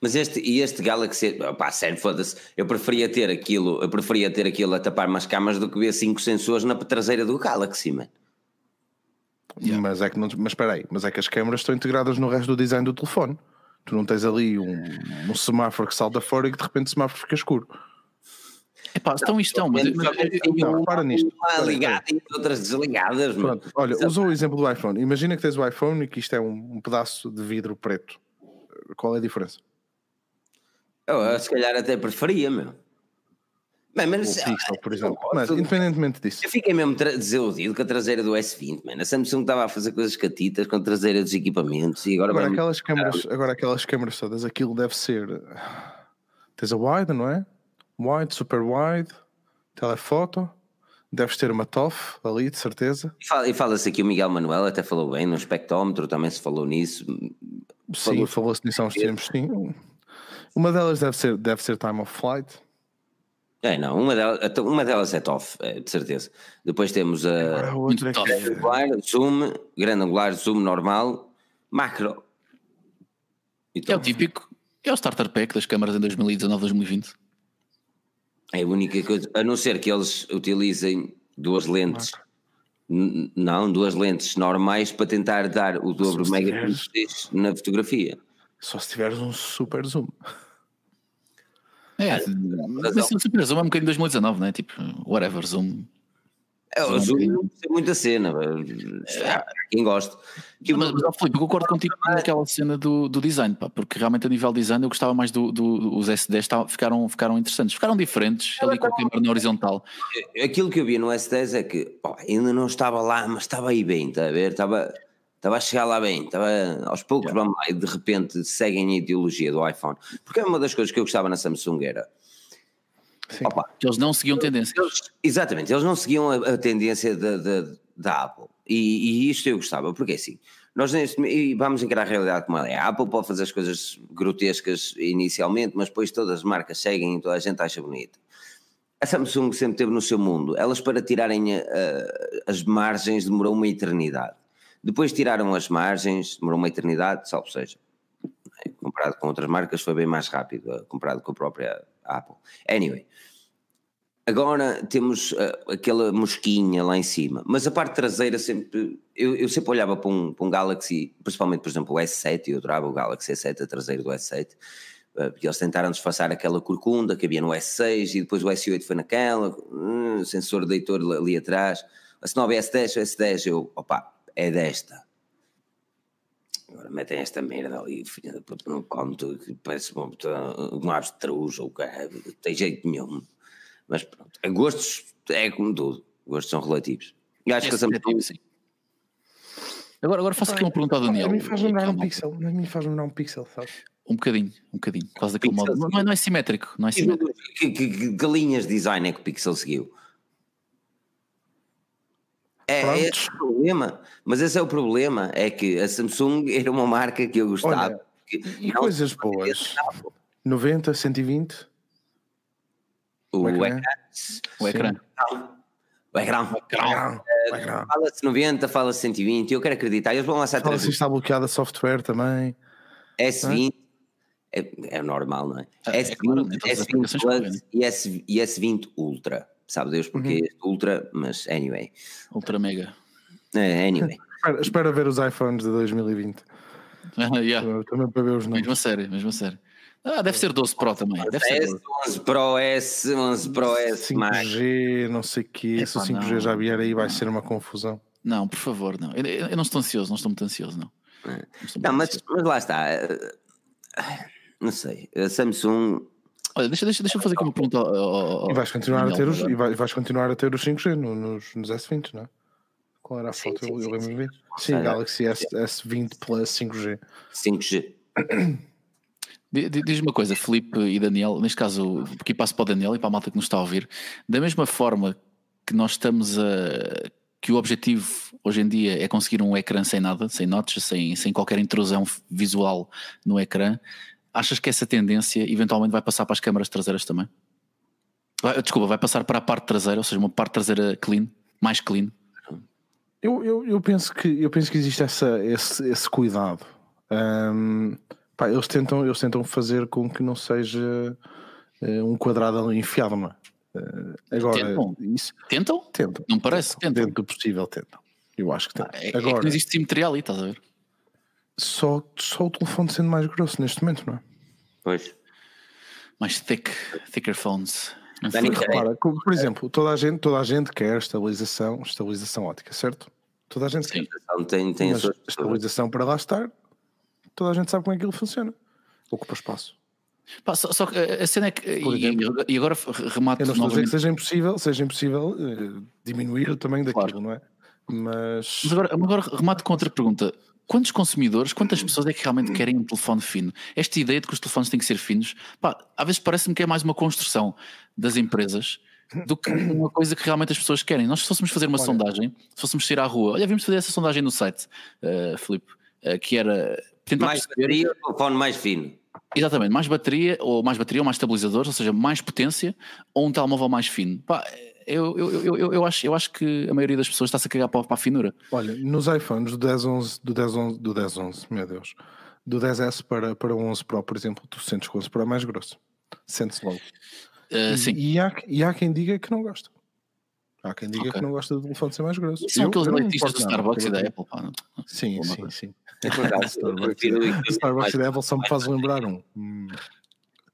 Mas este, e este Galaxy, pá, sério, foda-se, eu preferia ter aquilo, eu preferia ter aquilo a tapar umas camas do que ver cinco sensores na traseira do Galaxy, man. Yeah. Mas é que não, mas espera aí, mas é que as câmaras estão integradas no resto do design do telefone. Tu não tens ali um, um semáforo que salta fora e que de repente o semáforo fica escuro. Epá, estão e estão, mas, mas, não, para nisto. Uma ligada e outras desligadas. Pronto, olha, usou o exemplo do iPhone. Imagina que tens o iPhone e que isto é um, um pedaço de vidro preto qual é a diferença? Eu, eu se calhar até preferia, meu. Bem, mas, pixel, por exemplo. Mas, independentemente disso. Eu fiquei mesmo desiludido com a traseira do S20, man. A Samsung estava a fazer coisas catitas com a traseira dos equipamentos e agora. Agora, aquelas câmeras, agora aquelas câmeras todas, aquilo deve ser. Tens a wide, não é? Wide, super wide, telefoto. Deves ter uma TOF ali, de certeza. E fala-se aqui, o Miguel Manuel até falou bem, no espectrómetro também se falou nisso. Sim, falou-se nisso há uns tempos, sim. Uma delas deve ser, deve ser time of flight. É, não, uma delas, então, uma delas é TOF, é, de certeza. Depois temos a, a outra é grande angular, zoom, grande angular, zoom normal, macro. é o típico, é o starter pack das câmaras em 2019, 2020. É a única coisa, a não ser que eles utilizem duas lentes, não, duas lentes normais para tentar dar o dobro megapixels na fotografia. Só se tiveres um super zoom. É, mas o super zoom é um bocadinho 2019, não é? Tipo, whatever, zoom. É, o Zoom não tem muita cena, é, quem gosta. Mas, mas Filipe, eu concordo contigo naquela cena do, do design, pá, porque realmente a nível de design eu gostava mais do, do os S10 tá, ficaram, ficaram interessantes, ficaram diferentes ali com a câmera na horizontal. Aquilo que eu vi no S10 é que pá, ainda não estava lá, mas estava aí bem, está a ver? Estava, estava a chegar lá bem, estava aos poucos, yeah. vamos lá, e de repente seguem a ideologia do iPhone. Porque é uma das coisas que eu gostava na Samsung era Opa, eles não seguiam tendências. Eles, exatamente, eles não seguiam a, a tendência da, da, da Apple. E, e, isto eu gostava, porque é assim, nós neste, e vamos encarar a realidade como ela é. A Apple pode fazer as coisas grotescas inicialmente, mas depois todas as marcas seguem e toda a gente acha bonito. A Samsung sempre teve no seu mundo, elas para tirarem a, a, as margens demorou uma eternidade. Depois tiraram as margens, demorou uma eternidade, salvo seja. Comparado com outras marcas foi bem mais rápido, comparado com a própria Apple. Anyway, agora temos uh, aquela mosquinha lá em cima, mas a parte traseira sempre. Eu, eu sempre olhava para um, para um Galaxy, principalmente, por exemplo, o S7, eu adorava o Galaxy S7, a traseira do S7, uh, eh, eles tentaram disfarçar aquela corcunda que havia no S6 e depois o S8 foi naquela, uh, sensor de leitor ali atrás. Não houver S10, o S10, eu, opa, é desta Agora metem esta merda ali, filha da puta, não come tudo, que parece uma, um abstrus ou que tem jeito nenhum. Mas pronto, gostos é como tudo, gostos são relativos. E acho É que a Samsung subjetivo, sim. Agora, agora faço aqui uma pergunta ao Daniel. A mim faz lembrar um pixel. A mim faz lembrar um pixel, sabe? Um bocadinho, um bocadinho. Por causa daquele modo. Não, é- não é simétrico, não é simétrico. que, que, que, que linhas de design é que o Pixel seguiu? É, Pronto. é esse o problema, mas esse é o problema, é que a Samsung era uma marca que eu gostava. Olha, que E não coisas boas. esse 90, 120. O O ecrã. ecrã. O ecrã. O ecrã. Background. Fala-se 90, fala-se 120, eu quero acreditar. Eles vão lançar Fala se 3 está bloqueada software também. S20. É, é normal, não é? Ah, é S20, claro, as S20 aplicações Plus podem. e, S, e S20 Ultra. Sabe Deus porque Uhum. este Ultra, mas anyway. Ultra mega. É, anyway. Espera, espera ver os iPhones de 2020. yeah. Também para ver os Mesmo a números. sério, mesmo a sério. Ah, deve ser 12 Pro também. Deve ser S, 12. 11 Pro S, 11 Pro S Max. 5G, não sei o quê. Se o Epá, 5G não. já vier aí, vai ser uma confusão. Não, por favor, não. Eu, eu- não estou ansioso, não estou muito ansioso, não. Não, estou Não, muito mas, ansioso. mas lá está. eh, Não sei. A Samsung. Olha, deixa, deixa, deixa eu fazer aqui uma pergunta ao, ao- E vais continuar a ter os, e vai- vais continuar a ter os 5G no- nos, nos S20, não é? Qual era a foto? sim, eu sim, eu lembro sim. de ver. Sim. Galaxy S, S20 Plus 5G. 5G. Di- di- Diz-me uma coisa, Felipe e Daniel, neste caso, aqui passo para o Daniel e para a malta que nos está a ouvir, da mesma forma que nós estamos a. que o objetivo hoje em dia é conseguir um ecrã sem nada, sem notches, sem, sem qualquer intrusão visual no ecrã, achas que essa tendência eventualmente vai passar para as câmaras traseiras também? Vai- Desculpa, vai passar para a parte traseira, ou seja, uma parte traseira clean, mais clean. Eu, eu, eu, penso que, eu penso que existe essa, esse, esse cuidado. Ahm, pá, eles, tentam, eles tentam fazer com que não seja eh, um quadrado ali enfiado, não é? Eh, agora, Tentam. isso Tentam? tentam. Não parece? Tentam. Dentro do possível, tentam. Eu acho que tentam. É, é que agora, não existe simetria ali, estás a ver? Só, só o telefone sendo mais grosso neste momento, não é? Pois. Mais thick, thicker phones. Não Dani. Repara, como, por exemplo, toda a, gente, toda a gente quer estabilização, estabilização ótica, certo? Toda a gente Sim. Então, Tem, tem quer. a. Mas estabilização para lá estar, toda a gente sabe como é que aquilo funciona. Ocupa espaço. Pá, só, só que a cena é que. E, exemplo. e agora remato Eu não estou a dizer que novamente. seja impossível, seja impossível eh, diminuir o tamanho daquilo, Claro. não é? Mas Mas agora, agora remato com outra pergunta. Quantos consumidores, quantas pessoas é que realmente querem um telefone fino? Esta ideia de que os telefones têm que ser finos, pá, às vezes parece-me que é mais uma construção das empresas do que uma coisa que realmente as pessoas querem. Nós, se fôssemos fazer uma Olha. sondagem, se fôssemos sair à rua, olha, vimos fazer essa sondagem no site, uh, Filipe, uh, que era tentar Mais perceber. bateria, telefone mais fino. Exatamente, mais bateria, ou mais bateria, ou mais estabilizadores, ou seja, mais potência, ou um telemóvel mais fino. Pá, eu, eu, eu, eu, eu acho, eu acho que a maioria das pessoas está-se a cagar para, para a finura. olha, nos iPhones do 10, 11, do 10, 11, do 10, 11, meu Deus, do 10S para, para o 11 Pro, por exemplo, tu sentes que o 11 Pro é mais grosso. Sente-se logo. Uh, sim, E, há, e há quem diga que não gosta. Há quem diga Ok. que não gosta do telefone ser mais grosso. são Eu- aqueles elitistas do importo nada, Starbucks e da Apple. Pá, não? Sim, sim, sim. Equipamento Starbucks mais- e da Apple só me faz lembrar um. Hum,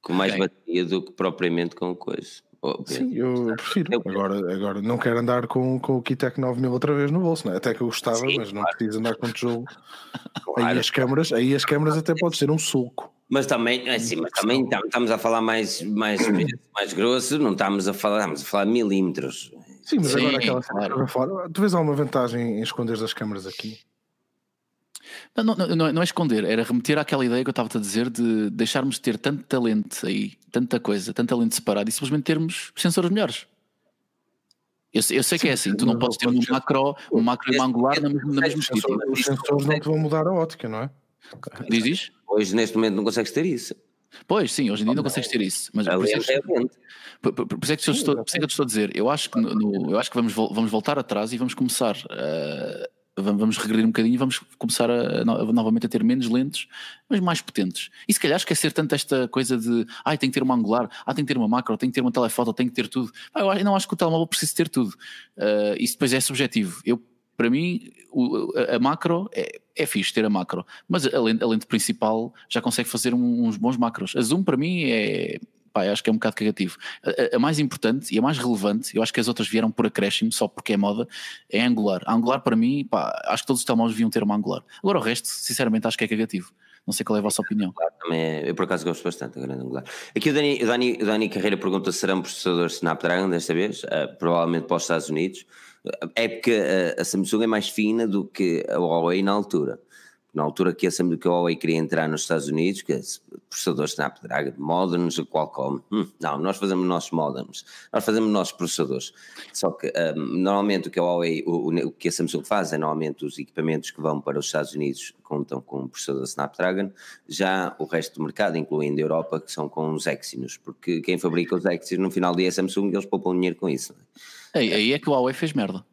com mais bateria do que propriamente com coisa. Sim, eu, prefiro. Agora, agora não quero andar com, com o Kitec 9000 outra vez no bolso, não é? Até que eu gostava, Sim, mas não preciso andar com tijolo. Claro. Aí as câmaras, aí as câmaras até pode ser um sulco. Mas também, é assim, mas também tam- estamos a falar mais, mais, mais grosso, não estamos a falar, estamos a falar milímetros. Sim, mas Sim, agora aquela claro. que eu estava a falar, tu vês alguma vantagem em esconder as câmaras aqui? Não, não, não, não é- não é esconder, era remeter àquela ideia que eu estava a dizer de deixarmos de ter tanto talento aí, tanta coisa, tanto talento separado e simplesmente termos sensores melhores. Eu, sei- eu sei que é assim, tu não mas podes ter um macro, um macro e uma angular na mesma, na mesma Os sensores- Os sensores não te vão mudar a ótica, não é? Diz isso? Hoje, neste momento, não consegues ter isso. Pois, sim, hoje em dia não consegues ter isso. Mas por isso é que- é. Por, por- por isso é que eu estou, por isso é que eu te estou a dizer, eu acho que, no- no- eu acho que vamos, vamos voltar atrás e vamos começar a. Vamos regredir um bocadinho e vamos começar a, a no- novamente a ter menos lentes, mas mais potentes. E se calhar esquecer tanto esta coisa de ai, tem que ter uma angular, ah, tem que ter uma macro, tem que ter uma telefoto, tem que ter tudo. Pá, eu não acho que o telemóvel precise ter tudo. Ah, isso depois é subjetivo. Eu, para mim, o- a, a macro é, é fixe ter a macro, mas a lente, a lente principal já consegue fazer um- uns bons macros. A zoom, para mim, é. Pá, acho que é um bocado cagativo. A, a- mais importante e a mais relevante, eu acho que as outras vieram por acréscimo, só porque é moda, é angular. A angular, para mim, pá, acho que todos os telemóveis deviam ter uma angular. Agora o resto, sinceramente, acho que é cagativo. Não sei qual é a vossa opinião. Também é, eu por acaso gosto bastante da grande angular. Aqui o Dani, o Dani, o Dani Carreira pergunta se serão processadores Snapdragon desta vez, uh, provavelmente para os Estados Unidos. É porque a, a Samsung é mais fina do que a Huawei na altura na altura que a, a Huawei queria entrar nos Estados Unidos, que é processadores Snapdragon, modems, Qualcomm, hum, não, nós fazemos nossos modems, nós fazemos nossos processadores. Só que um, normalmente o que a Huawei, o, o, que a Samsung faz é normalmente os equipamentos que vão para os Estados Unidos contam com processador Snapdragon, já o resto do mercado, incluindo a Europa, que são com os Exynos, porque quem fabrica os Exynos no final do dia é a Samsung e eles poupam dinheiro com isso. É? Aí, aí é que o Huawei fez merda.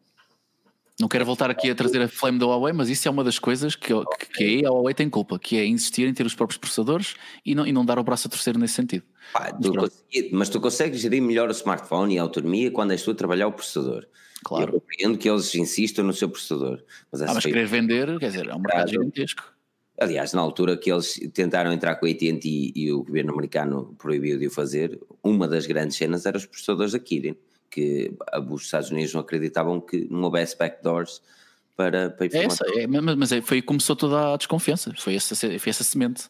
Não quero voltar aqui a trazer a flame da Huawei, mas isso é uma das coisas que, que aí a Huawei tem culpa, que é insistir em ter os próprios processadores e não, e não dar o braço a torcer nesse sentido. Pá, tu consegui, mas tu consegues gerir melhor o smartphone e a autonomia quando és tu a trabalhar o processador. Claro. Eu compreendo que eles insistam no seu processador. Mas, ah, mas querer vender, quer dizer, é um mercado gigantesco. Aliás, na altura que eles tentaram entrar com a AT&T e o governo americano proibiu de o fazer, uma das grandes cenas era os processadores da Kirin que os Estados Unidos não acreditavam que não houvesse backdoors para, para informação. É essa, é, mas é, foi começou toda a desconfiança, foi essa, foi essa semente.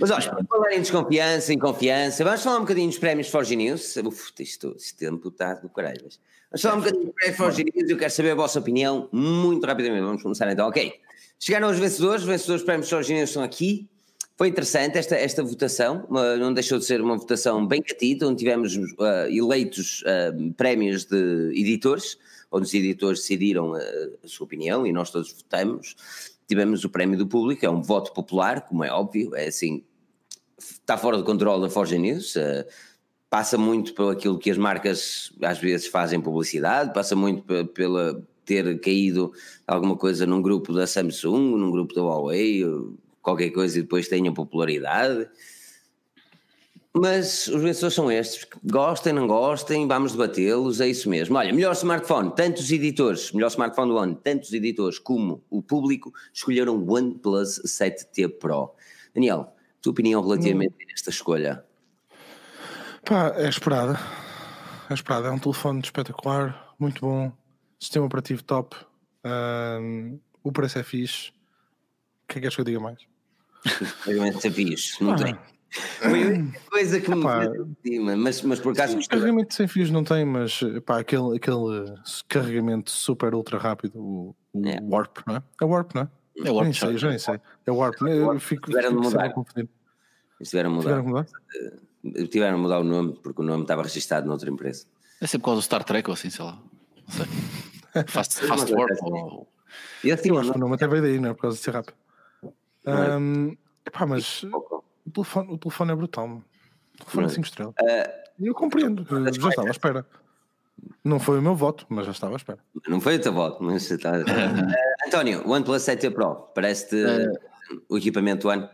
Mas olha, vamos falar em desconfiança, em confiança, vamos falar um bocadinho dos prémios Forge News. Uf, isto, este tempo está do caralho. Vamos falar um bocadinho dos prémios Forge News, eu quero saber a vossa opinião muito rapidamente. Vamos começar então, ok. Chegaram os vencedores, os vencedores dos prémios Forge News estão aqui. Foi interessante esta, esta votação, não deixou de ser uma votação bem catita, onde tivemos uh, eleitos uh, prémios de editores, onde os editores decidiram uh, a sua opinião e nós todos votamos. Tivemos o prémio do público, é um voto popular, como é óbvio, é assim, está fora do controle da Forge News, passa muito pelo aquilo que as marcas às vezes fazem publicidade, passa muito pela ter caído alguma coisa num grupo da Samsung, num grupo da Huawei, qualquer coisa e depois tenham popularidade. Mas os vencedores são estes. Gostem, não gostem, vamos debatê-los, é isso mesmo. Olha, melhor smartphone, tantos editores, melhor smartphone do ano, tantos editores como o público escolheram o OnePlus 7T Pro. Daniel, tua opinião relativamente hum. a esta escolha? Pá, é esperada. É esperada. É um telefone espetacular, muito bom, sistema operativo top, o preço é fixe. O que é que queres que eu diga mais? Pagamento de fios, não tem. Foi a coisa que me cima, mas, mas por acaso. Sim, carregamento sem fios não tem, mas pá, aquele, aquele carregamento super ultra rápido, o, o é. Warp, não é? É Warp, não é? É Warp, nem sei, já nem sei. É Warp, é eu fico, tiveram fico mudar. Tiveram mudar. Tiveram mudar? Eh, tiveram mudar o nome, porque o nome estava registado noutra empresa. É sempre por causa do Star Trek ou assim, sei lá. Não sei. Fast, fast Warp ou. E assim, o nome até veio daí, não é? Por causa de ser rápido. Um, epá, mas o telefone, o telefone é brutal. O telefone é 5 estrelas. Uh, eu compreendo, já estava à espera. Não foi o meu voto, mas já estava à espera. Não foi o teu voto, mas está. uh, António, o OnePlus 7 Pro, parece-te uh, o equipamento do ano?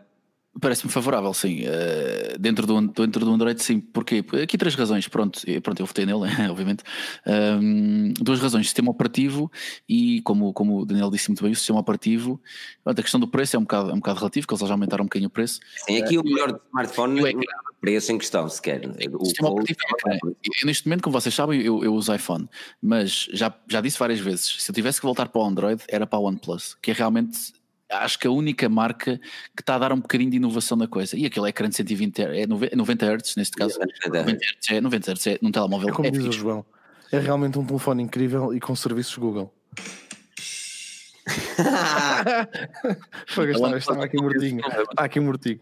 Parece-me favorável, sim. Uh, dentro, do, dentro do Android, sim. Porquê? Aqui três razões. Pronto, pronto eu votei nele, obviamente. Um, duas razões: sistema operativo e, como, como o Daniel disse muito bem, o sistema operativo. A questão do preço é um bocado, é um bocado relativo, porque eles já aumentaram um bocadinho o preço. Sim, aqui uh, o melhor smartphone é preço em questão, sequer. O, o sistema operativo é, é, Neste momento, como vocês sabem, eu, eu uso iPhone, mas já, já disse várias vezes: se eu tivesse que voltar para o Android, era para o OnePlus, que é realmente acho que a única marca que está a dar um bocadinho de inovação na coisa. E aquele ecrã de 120 é 90 Hz neste caso. 90 Hz é 90 Hz é num telemóvel. É como é diz o João. É realmente um telefone incrível e com serviços Google. Foi, estava, estava aqui mortinho. Está aqui mortinho.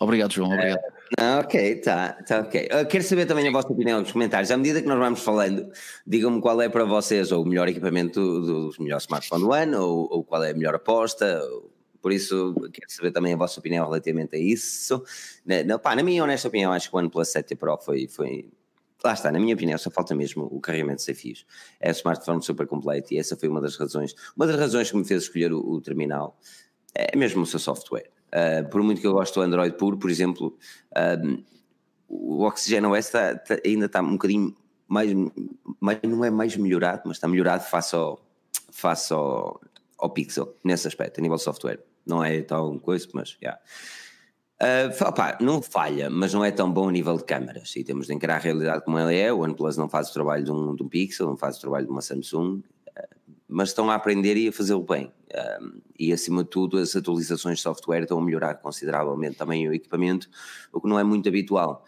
Obrigado, João. Obrigado. Uh, ok, tá, tá ok. Uh, quero saber também a vossa opinião nos comentários. À medida que nós vamos falando, digam-me qual é para vocês ou o melhor equipamento dos melhores smartphones do ano ou, ou, qual é a melhor aposta. Por isso, quero saber também a vossa opinião relativamente a isso. Na, na, pá, na minha honesta opinião, acho que o OnePlus 7 Pro foi, foi. Lá está, na minha opinião, só falta mesmo o carregamento sem fios. É um smartphone super completo e essa foi uma das razões. Uma das razões que me fez escolher o, o terminal é mesmo o seu software. Uh, por muito que eu goste do Android puro, por exemplo, uh, o Oxygen OS tá, tá, ainda está um bocadinho mais, mais, não é mais melhorado, mas está melhorado face ao, face ao, ao Pixel, nesse aspecto, a nível de software. Não é tão coisa, mas já. Yeah. Uh, opa, não falha, mas não é tão bom a nível de câmaras. E temos de encarar a realidade como ela é. O OnePlus não faz o trabalho de um, de um Pixel, não faz o trabalho de uma Samsung, mas estão a aprender e a fazê-lo bem. Um, e acima de tudo, as atualizações de software estão a melhorar consideravelmente também o equipamento, o que não é muito habitual.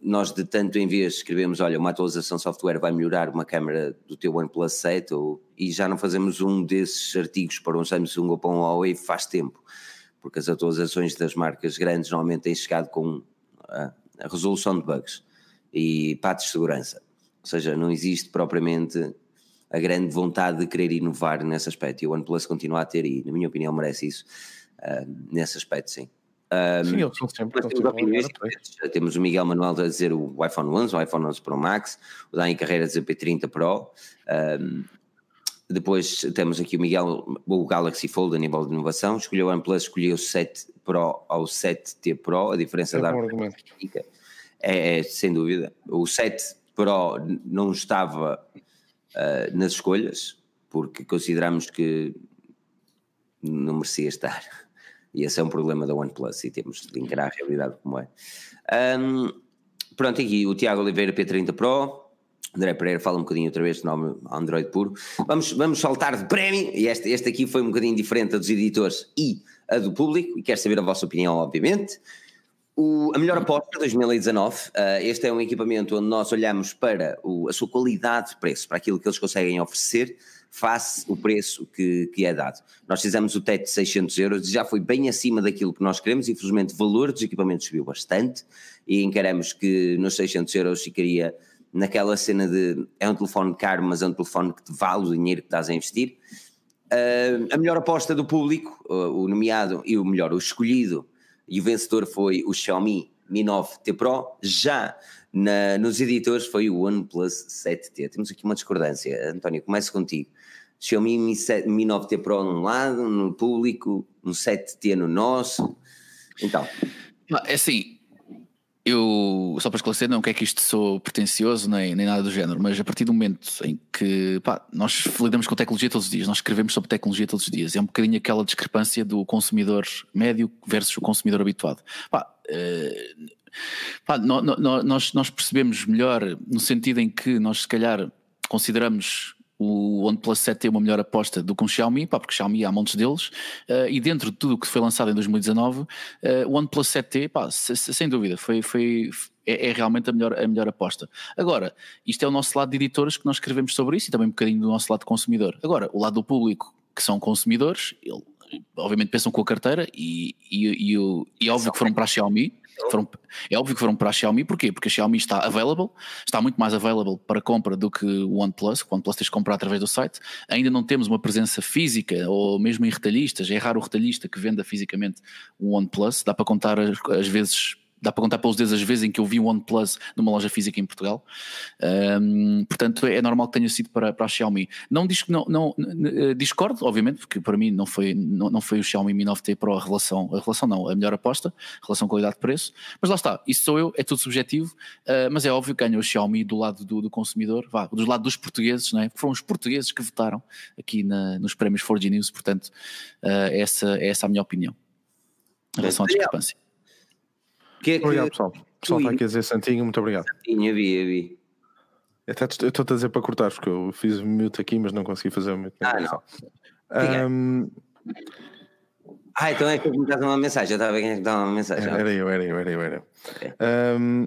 Nós de tanto em vez escrevemos, olha, uma atualização de software vai melhorar uma câmera do teu OnePlus 7 ou, e já não fazemos um desses artigos para um Samsung ou para um Huawei faz tempo, porque as atualizações das marcas grandes normalmente têm chegado com a, a resolução de bugs e patches de segurança, ou seja, não existe propriamente a grande vontade de querer inovar nesse aspecto. E o OnePlus continua a ter, e na minha opinião merece isso, uh, nesse aspecto, sim. Um, sim, eles são sempre. Temos, temos o Miguel Manuel a dizer o iPhone 11, o iPhone 11 Pro Max, o Dani Carreira a dizer o P30 Pro. Um, depois temos aqui o Miguel, o Galaxy Fold a nível de inovação. Escolheu o OnePlus, escolheu o 7 Pro ao 7T Pro. A diferença é da é, é, sem dúvida. O 7 Pro não estava uh, nas escolhas, porque consideramos que não merecia estar. E esse é um problema da OnePlus e temos de encarar a realidade como é. Um, pronto, aqui o Tiago Oliveira P30 Pro, André Pereira fala um bocadinho outra vez de nome Android puro. Vamos, vamos saltar de prémio, e este, este aqui foi um bocadinho diferente a dos editores e a do público, e quero saber a vossa opinião, obviamente. O, a melhor aposta 2019, uh, este é um equipamento onde nós olhamos para o, a sua qualidade de preço, para aquilo que eles conseguem oferecer, face o preço que, que é dado. Nós fizemos o teto de 600 euros, já foi bem acima daquilo que nós queremos, infelizmente o valor dos equipamentos subiu bastante e encaramos que nos 600 euros ficaria naquela cena de é um telefone caro, mas é um telefone que te vale o dinheiro que estás a investir. Uh, a melhor aposta do público, o nomeado e o melhor, o escolhido e o vencedor foi o Xiaomi Mi 9T Pro, já na, nos editores foi o OnePlus 7T. Temos aqui uma discordância. António, começo contigo. Xiaomi Mi, 7, Mi 9T Pro num lado, no público, um 7T no nosso. Então. É assim, eu, só para esclarecer, não quer que isto sou pretencioso nem, nem nada do género, mas a partir do momento em que pá, nós lidamos com tecnologia todos os dias, nós escrevemos sobre tecnologia todos os dias, é um bocadinho aquela discrepância do consumidor médio versus o consumidor habituado. Pá, uh, pá, no, no, nós, nós percebemos melhor no sentido em que nós, se calhar, consideramos o OnePlus 7 é uma melhor aposta do que um Xiaomi, pá, porque Xiaomi há montes deles, uh, e dentro de tudo o que foi lançado em 2019, uh, o OnePlus 7T, pá, sem dúvida, foi, foi, é, é, realmente a melhor, a melhor aposta. Agora, isto é o nosso lado de editores que nós escrevemos sobre isso e também um bocadinho do nosso lado de consumidor. Agora, o lado do público, que são consumidores, ele, obviamente pensam com a carteira e, e, e, e é óbvio que foram para a Xiaomi, foram, é óbvio que foram para a Xiaomi, porquê? Porque a Xiaomi está available, está muito mais available para compra do que o OnePlus, o OnePlus tens de comprar através do site. Ainda não temos uma presença física, ou mesmo em retalhistas, é raro o retalhista que venda fisicamente o OnePlus, dá para contar às vezes dá para contar pelos dedos as vezes em que eu vi o OnePlus numa loja física em Portugal. Um, portanto, é normal que tenha sido para, para a Xiaomi. Não, diz, não, não eh, discordo, obviamente, porque para mim não foi, não, não foi o Xiaomi Mi 9T Pro a relação, a relação não, a melhor aposta, a relação qualidade-preço. Mas lá está, isso sou eu, é tudo subjetivo, uh, mas é óbvio que ganha o Xiaomi do lado do, do consumidor, vá, do lado dos portugueses, não é? Foram os portugueses que votaram aqui na, nos prémios 4G News, portanto, uh, essa, é essa a minha opinião em relação à discrepância. Que é que obrigado, pessoal. O pessoal está aqui a dizer Santinho, muito obrigado. Santinho, vi, vi. Eu estou a dizer para cortar, porque eu fiz mute aqui, mas não consegui fazer o mute. Ah, não. Um... Ah, então é que me estás uma mensagem. Eu estava a ver quem é que dava uma mensagem. Era eu, era eu, era eu. Era eu. É. Um...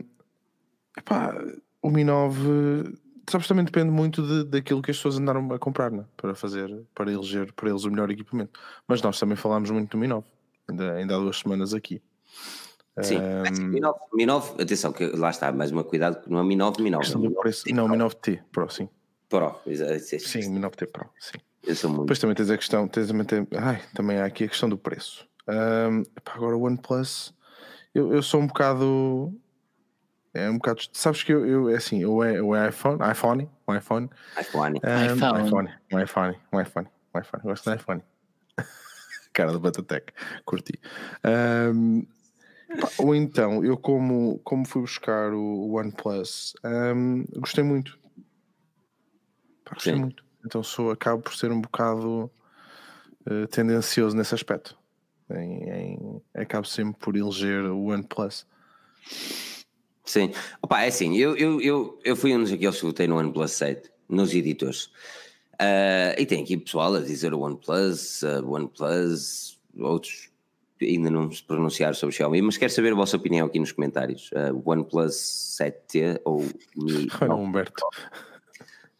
Epá, o Mi 9 sabes, também depende muito de, daquilo que as pessoas andaram a comprar, né? para fazer, para eleger para eles o melhor equipamento. Mas nós também falámos muito do Mi 9, ainda, ainda há duas semanas aqui. Sim, um, Mi, 9, Mi 9, atenção, que lá está, mais uma cuidado, não é Mi 9, Mi 9. Do preço, não, Mi 9T Pro, sim. Pro, Sim, Mi 9T Pro, sim. Eu sou muito. Depois também tens a questão, tens, também, tem, ai, também há aqui a questão do preço. Um, agora o OnePlus, eu, eu sou um bocado. É um bocado. Sabes que eu, eu é assim, eu é o iPhone, iPhone, o iPhone. iPhone. Um, iPhone. iPhone. Um iPhone, um iPhone, um iPhone. Gosto do iPhone. Cara do Batatec, curti. Um, ou então, eu como, como fui buscar o OnePlus, um, gostei muito. Pá, gostei Sim. muito. Então sou, acabo por ser um bocado uh, tendencioso nesse aspecto. Em, em, acabo sempre por eleger o OnePlus. Sim. Opa, é assim, eu, eu, eu, eu fui um dos aqueles que votei no OnePlus 7, nos editores. Uh, e tem aqui pessoal a dizer o OnePlus, uh, OnePlus, outros ainda não se pronunciaram sobre o Xiaomi, mas quero saber a vossa opinião aqui nos comentários. Uh, OnePlus 7T ou Mi? Olha, Humberto.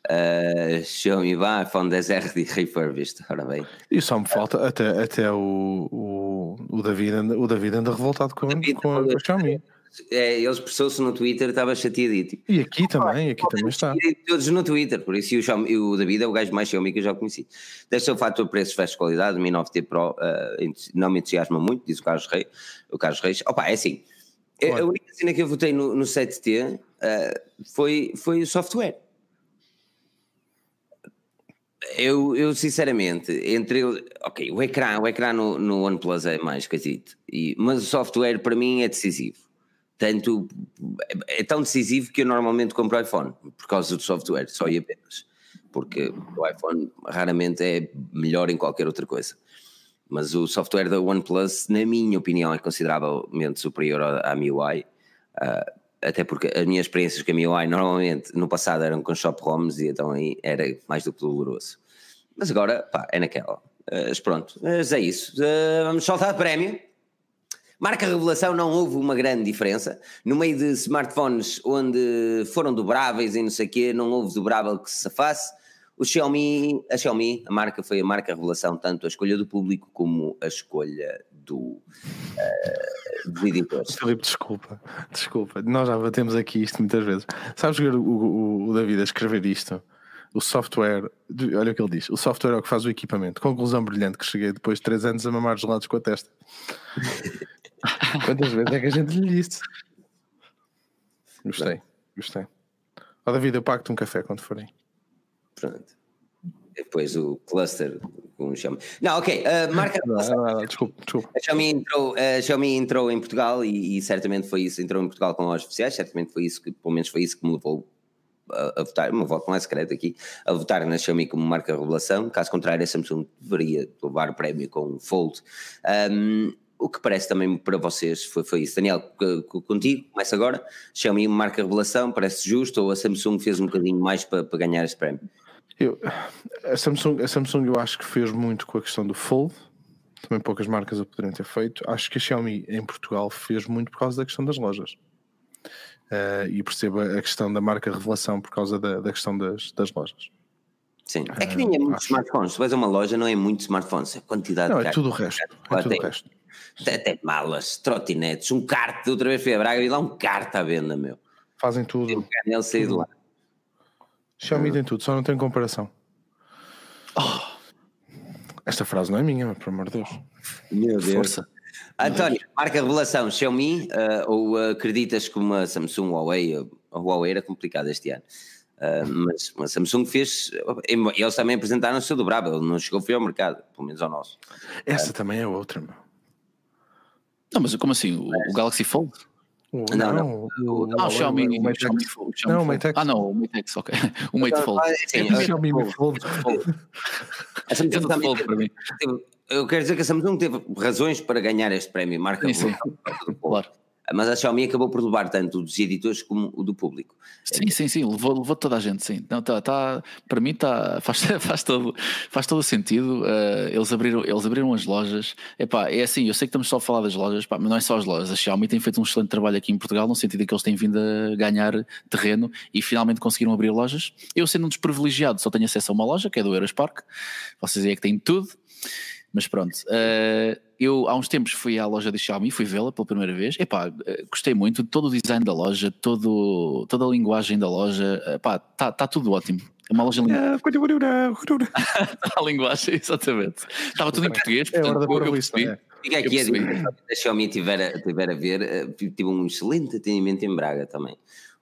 Uh, Xiaomi vai, iPhone 10R de refurbished, ora bem. E só me falta até, até o, o, o, David, o David anda revoltado com, David, com, a, com a Xiaomi. É, ele expressou-se no Twitter, estava chateadito. E aqui também, aqui também está. Todos no Twitter, por isso Xiaomi, o David é o gajo mais Xiaomi que eu já conheci. Ser o fator preço versus qualidade, o Mi 9T Pro uh, não me entusiasma muito, diz o Carlos Reis. O Carlos Reis, opa, é assim, a única cena que eu votei no, no 7T uh, foi, foi o software. Eu, eu sinceramente, entre. Ok, o ecrã, o ecrã no, no OnePlus é mais e, mas o software para mim é decisivo. Tanto, é tão decisivo que eu normalmente compro iPhone, por causa do software, só e apenas. Porque o iPhone raramente é melhor em qualquer outra coisa. Mas o software da OnePlus, na minha opinião, é consideravelmente superior à MIUI. Uh, até porque as minhas experiências com a MIUI normalmente no passado eram com shop ROMs e então aí era mais do que doloroso. Mas agora, pá, é naquela. Mas pronto, mas é isso. Uh, vamos soltar prémio. Marca revelação não houve uma grande diferença. No meio de smartphones onde foram dobráveis e não sei o quê, não houve dobrável que se safasse. O Xiaomi, a Xiaomi, a marca foi a marca revelação, tanto a escolha do público como a escolha do, uh, dos editores. Filipe, desculpa, desculpa, nós já batemos aqui isto muitas vezes. Sabes ver o, o, o David a escrever isto? O software, olha o que ele diz: o software é o que faz o equipamento. Conclusão brilhante que cheguei depois de 3 anos a mamar gelados com a testa. Quantas vezes é que a gente lhe disse? Gostei, gostei. Ó oh, David, eu pago-te um café quando forem. Pronto. Depois o cluster com o Xiaomi. Não, ok. Uh, marca. Não, não, não, desculpa, desculpa. A Xiaomi entrou, a Xiaomi entrou em Portugal e, e, certamente foi isso. Entrou em Portugal com lojas oficiais, certamente foi isso que, pelo menos foi isso que me levou a, a votar. Meu voto não é secreto aqui. A votar na Xiaomi como marca revelação. Caso contrário, a Samsung deveria levar o prémio com o Fold. Um, o que parece também para vocês foi, foi isso. Daniel, contigo, começa agora. Xiaomi marca revelação, parece justo, ou a Samsung fez um bocadinho mais para, para ganhar este prémio? Eu, a, Samsung, a Samsung eu acho que fez muito com a questão do Fold, também poucas marcas o poderiam ter feito. Acho que a Xiaomi em Portugal fez muito por causa da questão das lojas. Uh, e perceba a questão da marca revelação por causa da, da questão das, das lojas. Sim, é que nem é muito uh, smartphones. Se vais a uma loja, não é muito smartphones, é quantidade não, de é tudo o resto. É tudo o resto até malas, trotinetes, um kart, outra vez fui a Braga e lá um kart à venda, meu. Fazem tudo. Um canel sair de lá. Xiaomi tem tudo, só não tem comparação. Oh. Esta frase não é minha, mas pelo amor de Deus. Meu Deus. Força. António, marca revelação Xiaomi uh, ou uh, acreditas que uma Samsung Huawei, a Huawei era complicada este ano, uh, mas a Samsung fez, eles também apresentaram o seu dobrável, não chegou foi ao mercado, pelo menos ao nosso. Essa também é outra, meu. Não, mas como assim? O, o Galaxy Fold? O, não, não. O, ah, o Xiaomi, o, o, Xiaomi Fold. Não, o Mate X. Ah, não, o Mate X, ok. O Mate Fold. Sim, o Xiaomi Mate Fold. A Samsung também Fold para mim. Eu quero dizer que a Samsung teve razões para ganhar este prémio, marca sim, sim. claro mas a Xiaomi acabou por levar tanto dos editores como o do público. Sim, sim, sim, levou, levou toda a gente, sim. Não, tá, tá, para mim tá, faz, faz, todo, faz todo o sentido. Uh, eles, abriram, eles abriram as lojas. Epá, é assim, eu sei que estamos só a falar das lojas, mas não é só as lojas. A Xiaomi tem feito um excelente trabalho aqui em Portugal, no sentido em que eles têm vindo a ganhar terreno e finalmente conseguiram abrir lojas. Eu, sendo um desprivilegiado, só tenho acesso a uma loja, que é do Eurospark. Vocês aí é que têm tudo. Mas pronto, uh, eu há uns tempos fui à loja da Xiaomi, fui vê-la pela primeira vez. Epá, eh, gostei muito de todo o design da loja, todo, toda a linguagem da loja. Epá, está tá tudo ótimo. É uma loja linda. a linguagem, exatamente. Estava tudo em português, é portanto, é eu, eu percebi. É. Fica aqui a dica, a Xiaomi tiver, tiver a ver, eh, tive um excelente atendimento em Braga também.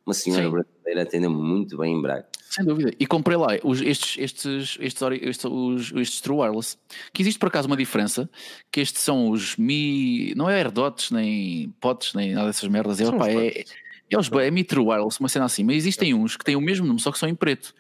Uma senhora Sim. brasileira atendeu-me muito bem em Braga. Sem dúvida. E comprei lá os, estes, estes, estes, estes, os, estes True Wireless. Que existe por acaso uma diferença, que estes são os Mi. Não é AirDots, nem Pots, nem nada dessas merdas. É, opa, é, é, os, é Mi True Wireless, uma cena assim. Mas existem uns que têm o mesmo nome, só que são em preto.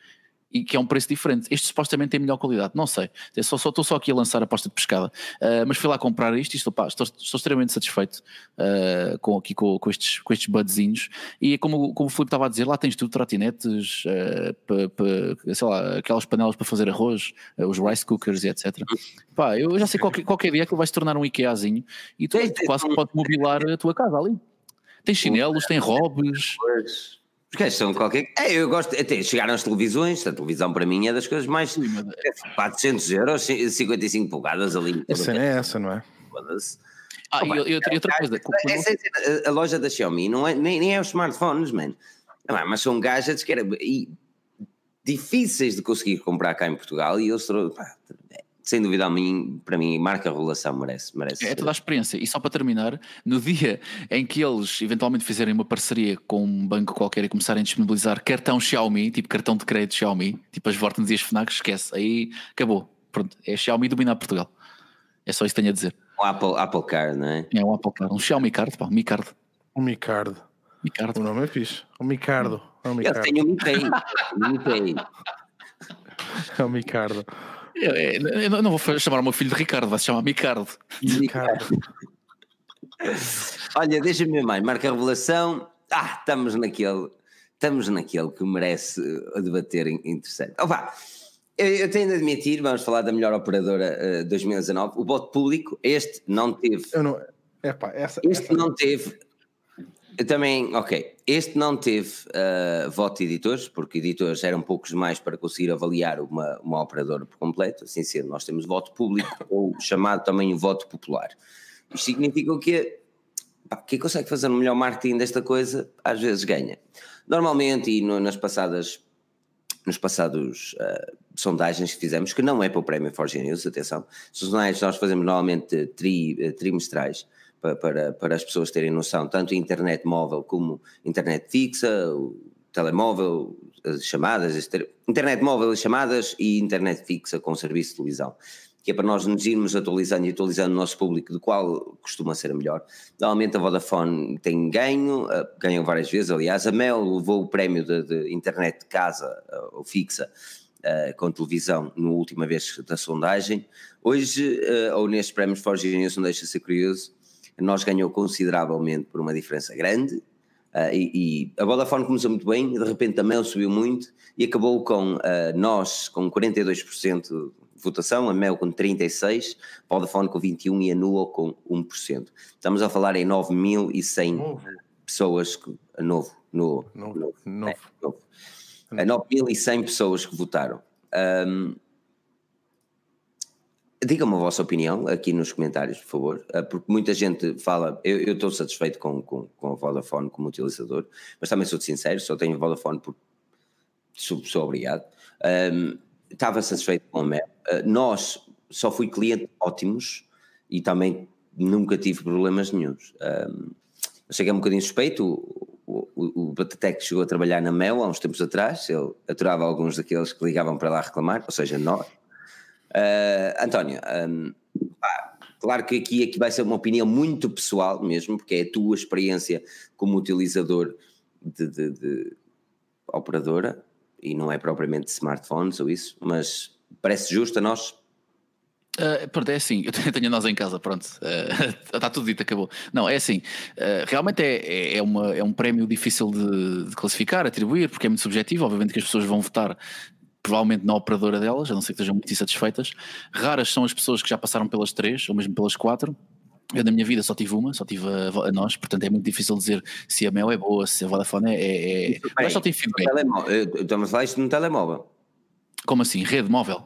E que é um preço diferente. Este supostamente tem melhor qualidade, não sei. Eu só, só, estou só aqui a lançar a aposta de pescada. Uh, mas fui lá comprar isto e estou, pá, estou, estou extremamente satisfeito uh, com, aqui com, com, estes, com estes budzinhos. E como, como o Filipe estava a dizer, lá tens tudo, trotinetes, uh, sei lá, aquelas panelas para fazer arroz, os rice cookers e etc. Pá, eu já sei qualquer, qualquer dia que vai se tornar um IKEAzinho e tu, tu quase podes mobilar a tua casa ali. Tem chinelos, tem robes. Os gajos são qualquer. É, eu gosto. Até chegaram as televisões. A televisão para mim é das coisas mais. Sim, mas... 400 euros, 55 polegadas ali. Essa é essa, não é? Ah, oh, e, outra coisa. Essa, a, a, loja da Xiaomi não é, nem, nem é os smartphones, mano. mas são gadgets que era, e, difíceis de conseguir comprar cá em Portugal e eles pá, sem dúvida a mim, para mim, marca a relação, merece, merece. É toda a experiência. E só para terminar, no dia em que eles eventualmente fizerem uma parceria com um banco qualquer e começarem a disponibilizar cartão Xiaomi, tipo cartão de crédito Xiaomi, tipo as Vortens e as FNAC, esquece. Aí acabou. Pronto, é Xiaomi dominar Portugal. É só isso que tenho a dizer. Um Apple, Apple Card, não é? É um Apple Card, um Xiaomi Card, pá, um Mi Card. Um Mi Card. Mi Card. O nome é fixe. Um Micardo. É um Micardo. Eu tenho um Mi Pay. Mi Pay. É um Micardo. Eu, eu, não vou chamar o meu filho de Ricardo, vai se chamar Micardo. Ricardo. Olha, deixa-me mais, marca a revelação. Ah, estamos naquele, estamos naquele que merece debater interessante. Opa, eu, eu tenho de admitir, vamos falar da melhor operadora uh, 2019, o voto público, este não teve. Eu não, epá, essa, este essa... não teve também, ok. Este não teve uh, voto de editores, porque editores eram poucos mais para conseguir avaliar uma, uma operadora por completo. Assim sendo, nós temos voto público ou chamado também voto popular. Isto significa? Pá, quem consegue fazer o melhor marketing desta coisa, às vezes ganha. Normalmente, e no, nas passadas nos passados uh, sondagens que fizemos, que não é para o prémio Forge News, atenção, sondagens nós fazemos normalmente tri, trimestrais, para, para, as pessoas terem noção, tanto internet móvel como internet fixa, telemóvel, chamadas, internet móvel, chamadas e internet fixa com serviço de televisão. Que é para nós nos irmos atualizando e atualizando o nosso público de qual costuma ser a melhor. Normalmente a Vodafone tem ganho, ganham várias vezes, aliás, a Mel levou o prémio de, de internet de casa eh, ou fixa Uh, com televisão na última vez da sondagem. Hoje, uh, ou nestes prémios Forge não deixa de ser curioso, nós ganhou consideravelmente por uma diferença grande. Uh, e, e, a Vodafone começou muito bem, de repente também subiu muito e acabou com uh, nós com 42% de votação, a Mel com 36%, a Vodafone com 21% e a Nuo com 1%. Estamos a falar em 9.100 pessoas, que, novo, no, novo, novo. novo. É, novo. 9.100 pessoas que votaram. Um, Digam-me a vossa opinião aqui nos comentários, por favor, eh, porque muita gente fala. Eu, eu estou satisfeito com, com, com a Vodafone como utilizador, mas também sou sincero, só tenho Vodafone por. Sou, sou obrigado. Um, estava satisfeito com a Mel. Uh, nós, só fui cliente ótimos e também nunca tive problemas nenhums. Um, eu sei que é um bocadinho suspeito. O, o Batatec chegou a trabalhar na Mel há uns tempos atrás, ele aturava alguns daqueles que ligavam para lá reclamar, ou seja, nós. Uh, António, um, pá, claro que aqui, aqui vai ser uma opinião muito pessoal mesmo, porque é a tua experiência como utilizador de, de, de operadora e não é propriamente de smartphones ou isso, mas parece justo a nós Uh, pronto, é assim, eu tenho nós em casa, pronto, uh, está tudo dito, acabou. Não, é assim, uh, realmente é, é, é, uma, é um prémio difícil de, de, classificar, atribuir, porque é muito subjetivo, obviamente que as pessoas vão votar provavelmente na operadora delas, a não ser que estejam muito insatisfeitas. Raras são as pessoas que já passaram pelas três, ou mesmo pelas quatro. Eu na minha vida só tive uma, só tive a, a, nós, portanto é muito difícil dizer se a Mel é boa, se a Vodafone é. é, é... Mas só tem feedback. Estamos a falar isto no telemóvel. Como assim? Rede móvel?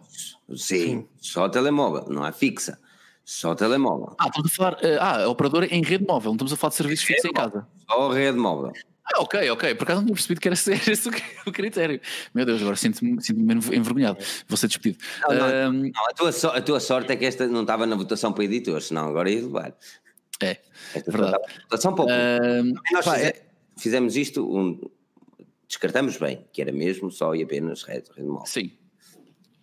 Sim, Sim, só telemóvel, não é fixa. Só telemóvel. Ah, estamos a falar. Uh, ah, a operadora em rede móvel, não estamos a falar de serviços fixos em casa. Só rede móvel. Ah, ok, ok. Por acaso não tinha percebido que era esse o critério. Meu Deus, agora sinto-me sinto envergonhado. Vou ser despedido. Não, não, um... não a, tua so, a, tua sorte é que esta não estava na votação para editores, senão agora ia levar. É, esta verdade. Votação para um... Nós pá, fizemos, é... fizemos isto, um, descartamos bem, que era mesmo só e apenas rede, rede móvel. Sim.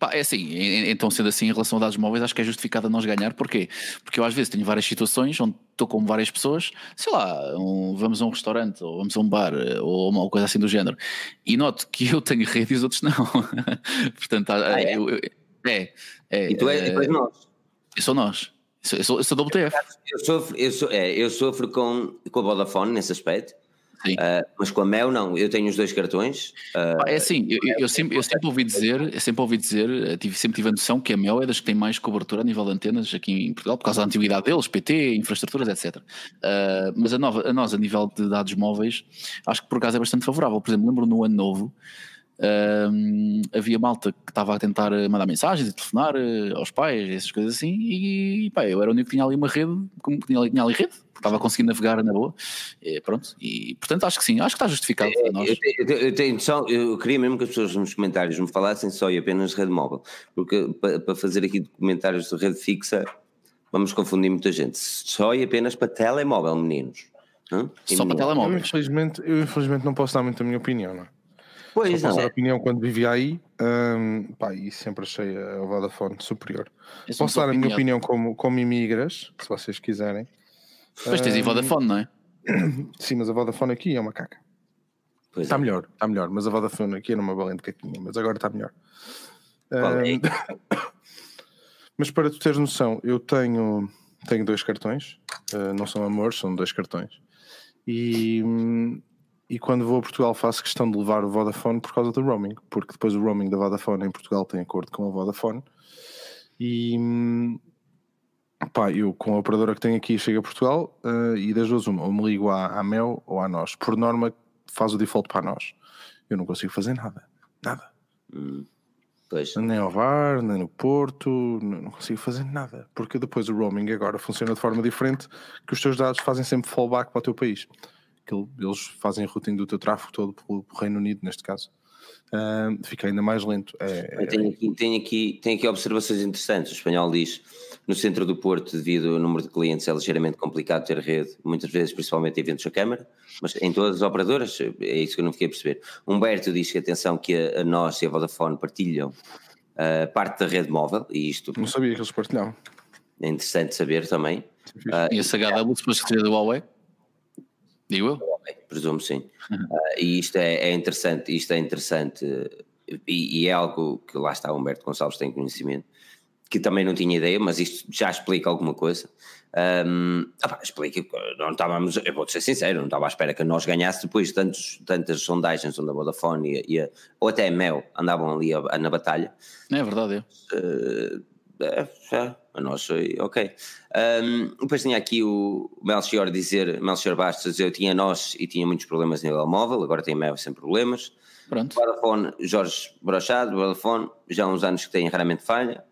Pá, é assim, então sendo assim, em relação a dados móveis, acho que é justificado a nós ganhar, porquê? Porque eu às vezes tenho várias situações onde estou com várias pessoas, sei lá, um, vamos a um restaurante ou vamos a um bar ou uma coisa assim do género, e noto que eu tenho rede e os outros não. Portanto, ah, é? Eu, eu, é, é, E tu, é, e tu és nós. Eu sou nós. Eu sou, eu sou WTF. Eu sofro, eu, sou, é, eu sofro com, com a Vodafone nesse aspecto. Uh, mas com a Mel não, eu tenho os dois cartões. Uh, é assim, eu, eu, sempre, eu sempre ouvi dizer, sempre ouvi dizer, tive, sempre tive a noção que a Mel é das que tem mais cobertura a nível de antenas aqui em Portugal, por causa da antiguidade deles, PT, infraestruturas, etc. Uh, mas a, nova, a nós, a nível de dados móveis, acho que por acaso é bastante favorável. Por exemplo, lembro no ano novo, Uh, havia malta que estava a tentar mandar mensagens e telefonar uh, aos pais, essas coisas assim, e pá, eu era o único que tinha ali uma rede, como tinha ali, tinha ali rede, estava conseguindo navegar na boa, e, pronto, e portanto acho que sim, acho que está justificado para nós. Eu, eu, eu, tenho só, eu queria mesmo que as pessoas nos comentários me falassem só e apenas rede móvel, porque para, para fazer aqui comentários de rede fixa, vamos confundir muita gente, só e apenas para telemóvel, meninos. Só para telemóvel. Eu infelizmente, eu infelizmente não posso dar muito a minha opinião, não é? Pois Só não. a opinião quando vivia aí, um, pá, e sempre achei a Vodafone superior. É Posso dar a minha opinião como, como imigras, se vocês quiserem. Depois tens aí Vodafone, não é? Sim, mas a Vodafone aqui é uma caca. Pois Está é. melhor, está melhor, mas a Vodafone aqui era uma valente caquinha, mas agora está melhor. É? Um, mas para tu teres noção, eu tenho, tenho dois cartões, uh, não são amores, são dois cartões. E, hum, e quando vou a Portugal faço questão de levar o Vodafone por causa do roaming, porque depois o roaming da Vodafone em Portugal tem acordo com a Vodafone. E pá, eu com a operadora que tenho aqui chego a Portugal uh, e das duas uma, ou me ligo à, à Mel ou à nós. Por norma faz o default para nós. Eu não consigo fazer nada, nada. Hum, Pois. Nem ao VAR, nem no Porto, não não consigo fazer nada. Porque depois o roaming agora funciona de forma diferente, que os teus dados fazem sempre fallback para o teu país. Eles fazem routing do teu tráfego todo pelo pelo Reino Unido, neste caso. Ah, fica ainda mais lento. É, Eu tenho aqui, tenho, aqui, tenho aqui observações interessantes. O espanhol diz: no centro do Porto, devido ao número de clientes, é ligeiramente complicado ter rede, muitas vezes, principalmente em eventos da Câmara, mas em todas as operadoras, é isso que eu não fiquei a perceber. Humberto diz que, atenção, que a, a nós e a Vodafone partilham ah, parte da rede móvel, e isto não sabia que eles partilhavam. é interessante saber também. Ah, E esse HW depois que seja do Huawei? Digo eu? presumo sim. Ah, e isto é, é interessante, isto é interessante e, e é algo que lá está Humberto Gonçalves tem conhecimento, que também não tinha ideia, mas isto já explica alguma coisa. Pá, explica, não estávamos, eu vou ser sincero, não estava à espera que nós ganhasse depois de tantos, tantas sondagens onde a Vodafone e, a- a- ou até a Mel andavam ali a- na batalha. Não é verdade, eu. É, já, a nós foi ok. Ahm, depois tinha aqui o Melchior dizer, Melchior Bastos, eu tinha nós e tinha muitos problemas no nível móvel, agora tem Mel sem problemas. Pronto. Vodafone, Jorge Brochado, Vodafone, já há uns anos que tem raramente falha.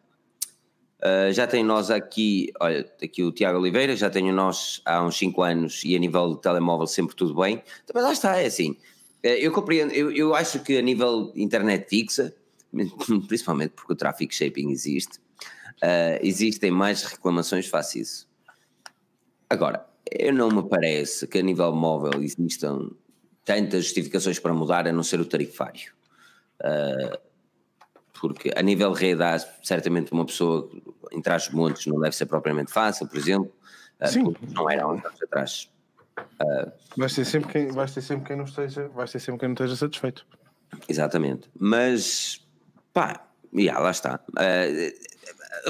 Ah, já tem nós aqui, olha, aqui o Tiago Oliveira, já tenho nós há uns 5 anos e a nível de telemóvel sempre tudo bem. Também lá está, é assim. eh, Eu compreendo, eu, eu acho que a nível internet fixa, principalmente porque o traffic shaping existe, ah, existem mais reclamações face isso. Agora, eu não me parece que a nível móvel existam tantas justificações para mudar a não ser o tarifário. Ah, porque a nível rede há certamente uma pessoa em trás dos montes não deve ser propriamente fácil, por exemplo. Ah, Sim. Não era há uns anos atrás. Vais ter sempre quem, vais ter sempre quem não esteja, vais ter sempre quem não esteja satisfeito. Exatamente. Mas, pá, já, lá está.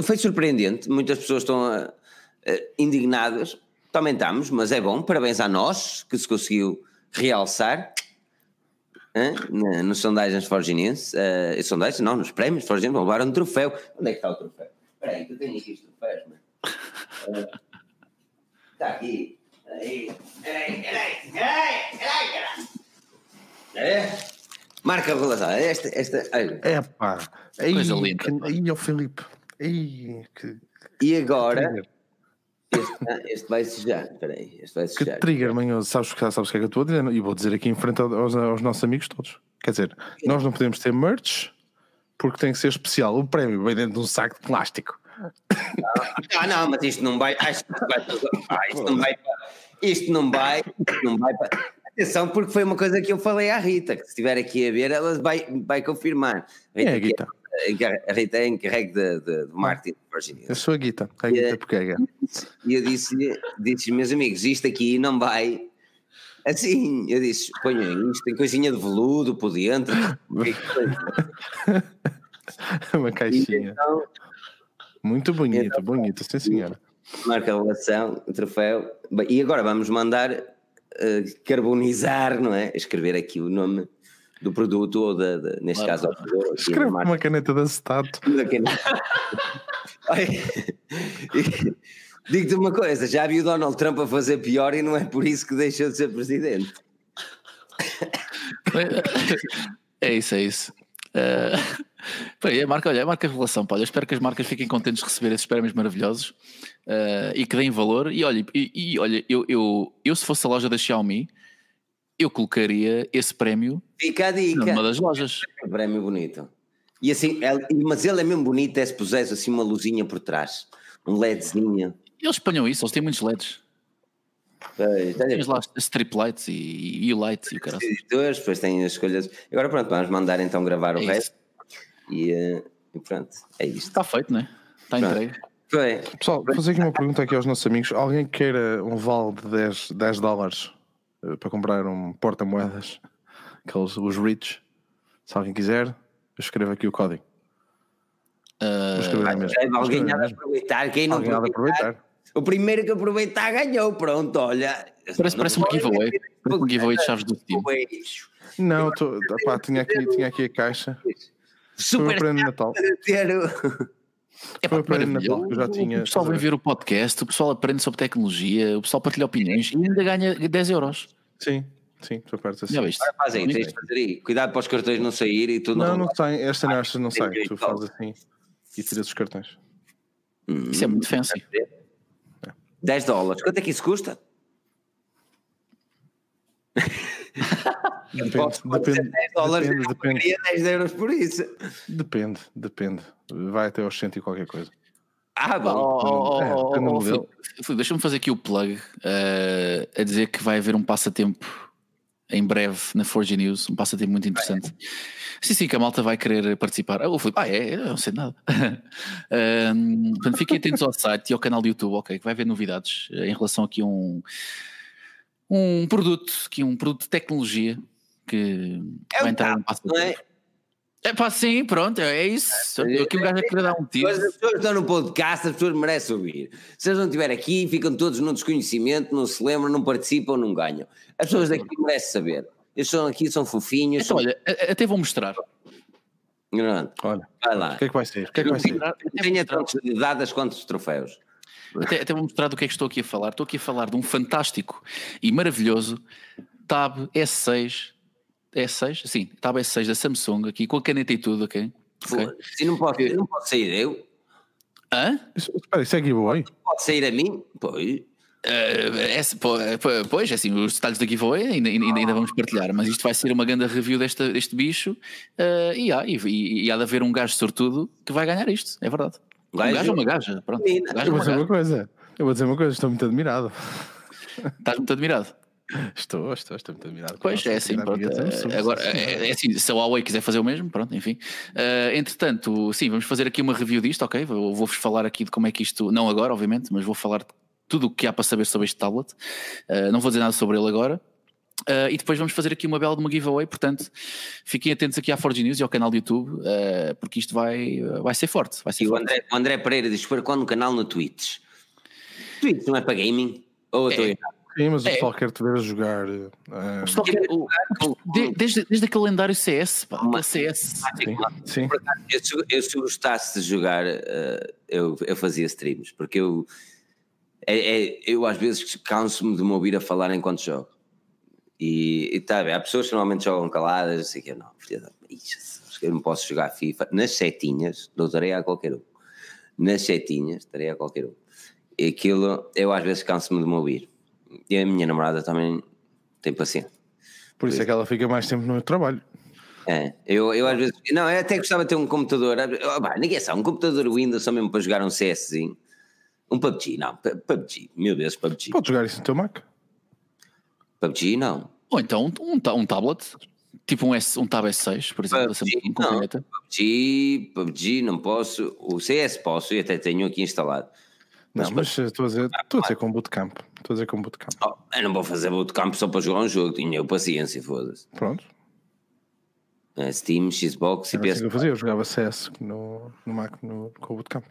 Foi surpreendente, muitas pessoas estão ah, ah, indignadas, também estamos, mas é bom, parabéns a nós que se conseguiu realçar nos sondagens forginenses, uh, sondagens não, nos prémios forginenses, vão levar um troféu. Onde é que está o troféu? Espera aí, que eu tenho aqui os troféus, mano. Ah, Está aqui. Aí. Peraí, peraí, peraí, peraí, caralho. É? Marca relação. Esta, esta. É pá, aí, Coisa linda, aí, ó Filipe, que, E agora, este, ah, este vai sujar. Espera aí, este vai que sujar. trigger manhoso, sabes, que- sabes o que é que eu estou a dizer? E vou dizer aqui em frente aos, aos nossos amigos todos. Quer dizer, nós não podemos ter merch porque tem que ser especial. O prémio vem dentro de um saco de plástico. Ah, não, mas isto não vai. Isto não vai, isto não vai. Isto não vai. Isto não vai para- Atenção, porque foi uma coisa que eu falei à Rita, que se estiver aqui a ver, ela vai, vai confirmar. É, Rita, que Guita. A Rita é encarregue de, de, de marketing de Virginia. A sua guita, a guita porque é. E eu disse-lhe, disse meus amigos, isto aqui não vai. Assim, eu disse: ponham isto, tem coisinha de veludo por dentro. Uma caixinha. Então, Muito bonito, então, bonito, sim senhora. Marca a relação, troféu. E agora vamos mandar uh, carbonizar, não é? Escrever aqui o nome do produto, ou da, da neste caso, ao. Escreve uma caneta de acetato. Digo-te uma coisa: já vi o Donald Trump a fazer pior e não é por isso que deixou de ser presidente. É isso, é isso. Uh, bem, a marca, olha, a marca revelação, pá, eu espero que as marcas fiquem contentes de receber esses prémios maravilhosos uh, e que deem valor. E olha, e, e, olha eu, eu, eu se fosse a loja da Xiaomi, eu colocaria esse prémio Fica a dica. numa das lojas. É um prémio bonito. E assim, ele, mas ele é mesmo bonito, é se pusesse assim uma luzinha por trás, um LEDzinho. Eles espanham isso, eles têm muitos LEDs. Pois, Tens lá strip lights e, e lights e o cara. Depois tem as escolhas. Agora pronto, vamos mandar então gravar o é resto. E, eh, e, pronto, é isto. Está feito, não é? Está entregue. Foi. Pessoal, vou fazer aqui uma pergunta aqui aos nossos amigos. Alguém queira um vale de 10, 10 dólares para comprar um porta-moedas, aqueles, os rich? Se alguém quiser, eu escrevo aqui o código. Uh, alguém há de aproveitar. Quem não alguém aproveitar, aproveitar o primeiro que aproveitar ganhou, pronto, olha. Parece, parece um giveaway. Parece um giveaway de chaves do Steam. Não, tô, pá, tinha, aqui, tinha aqui a caixa. Super Foi de Natal. É para eu já tinha. O pessoal vem ver o podcast, o pessoal aprende sobre tecnologia, o pessoal partilha opiniões e ainda ganha 10 euros. Sim, sim, tu perto assim. Já viste? faz aí, tens de fazer aí. Cuidado para os cartões não saírem e tudo. Não, não, não sai, esta não, esta não sai. Tu fazes assim e tiras os cartões. Isso é muito fancy. 10 dólares. Quanto é que isso custa? Depende, depende, 10 dólares, depende, depende. 10 euros por isso. Depende, depende. Vai até aos 100 e qualquer coisa. Ah, bom. Oh, oh, oh, oh Deixa-me fazer aqui o plug uh, a dizer que vai haver um passatempo em breve na Forge News, um passatempo muito interessante. Sim, sim, que a malta vai querer participar. Ah, fui, ah é, eu não sei nada. um, portanto, fiquem atentos ao site e ao canal do YouTube, ok, que vai haver novidades eh, em relação aqui a um, um produto, que um produto de tecnologia que é vai entrar no passatempo. É? é pá, sim, pronto, é isso. É, aqui o gajo é querer dar um tiro. As pessoas estão no podcast, as pessoas merecem ouvir. Se eles não estiverem aqui, ficam todos num desconhecimento, não se lembram, não participam, não ganham. As pessoas daqui merecem saber. Eles são aqui, são fofinhos. Então, são... olha, até vou mostrar. Não, olha, vai lá. O que é que vai ser? O que é que vai ser? Tenha tantas dadas quantos troféus. Até, até vou mostrar do que é que estou aqui a falar. Estou aqui a falar de um fantástico e maravilhoso Tab S6. S6? Sim, Tab S6 da Samsung, aqui com a caneta e tudo, ok? okay. Se não pode, não pode sair eu. Hã? Espera, isso é giveaway? Pode sair a mim? Pois. Uh, é, pois, é assim, os detalhes da giveaway ainda, ainda, ainda, vamos partilhar, mas isto vai ser uma grande review deste, deste bicho uh, e, há, e, e, e, há de haver um gajo sortudo que vai ganhar isto, é verdade. Um gajo ou uma gaja, pronto. Gajo eu vou dizer uma coisa, eu vou dizer uma coisa, estou muito admirado. Estás muito admirado? Estou, estou, estou muito admirado. Pois é, assim, pronto. É, agora, é, é, assim, se a Huawei quiser fazer o mesmo, pronto, enfim. Uh, entretanto, sim, vamos fazer aqui uma review disto, ok? Vou-vos falar aqui de como é que isto, não agora, obviamente, mas vou falar tudo o que há para saber sobre este tablet. Uh, não vou dizer nada sobre ele agora. Uh, e depois vamos fazer aqui uma bela de uma giveaway, portanto fiquem atentos aqui à Forge News e ao canal do YouTube, uh, porque isto vai, vai ser forte. Vai ser e forte. O, André, o André Pereira diz: para quando o canal no Twitch? Twitch não é para gaming? Ou eu estou é. Sim, mas o é. pessoal quer te ver a jogar. Uh, o quer, o, desde, desde aquele lendário CS, pá, uma, CS. Sim, sim. Eu, se, eu, se gostasse de jogar, eu, eu fazia streams, porque eu é, é, eu às vezes canso-me de me ouvir a falar enquanto jogo. E, e tá bem, há pessoas que normalmente jogam caladas, assim que eu não, filha da eu não posso jogar FIFA nas setinhas, dou tarefa a qualquer um. Nas setinhas, tarefa a qualquer um. E aquilo, eu às vezes canso-me de me ouvir. E a minha namorada também tem paciência. Por isso é que ela fica mais tempo no trabalho. É, eu, eu às vezes. Não, eu até gostava de ter um computador. Oh, ninguém sabe, um computador Windows só mesmo para jogar um CSzinho. Um PUBG, não. PUBG, meu Deus, PUBG. Podes jogar isso no teu Mac? PUBG, não. Ou então um, um, um tablet. Tipo um, S, um Tab S6, por exemplo, PUBG, com não, PUBG, PUBG não posso, o CS posso e até tenho aqui instalado. Não, mas, mas estou a dizer, estou a dizer com bootcamp. Estou a dizer com bootcamp. Oh, eu não vou fazer bootcamp só para jogar um jogo, tinha eu paciência, foda-se. Pronto. É, Steam, Xbox e PS. Assim eu fazia, eu jogava CS no, no Mac no, com o bootcamp.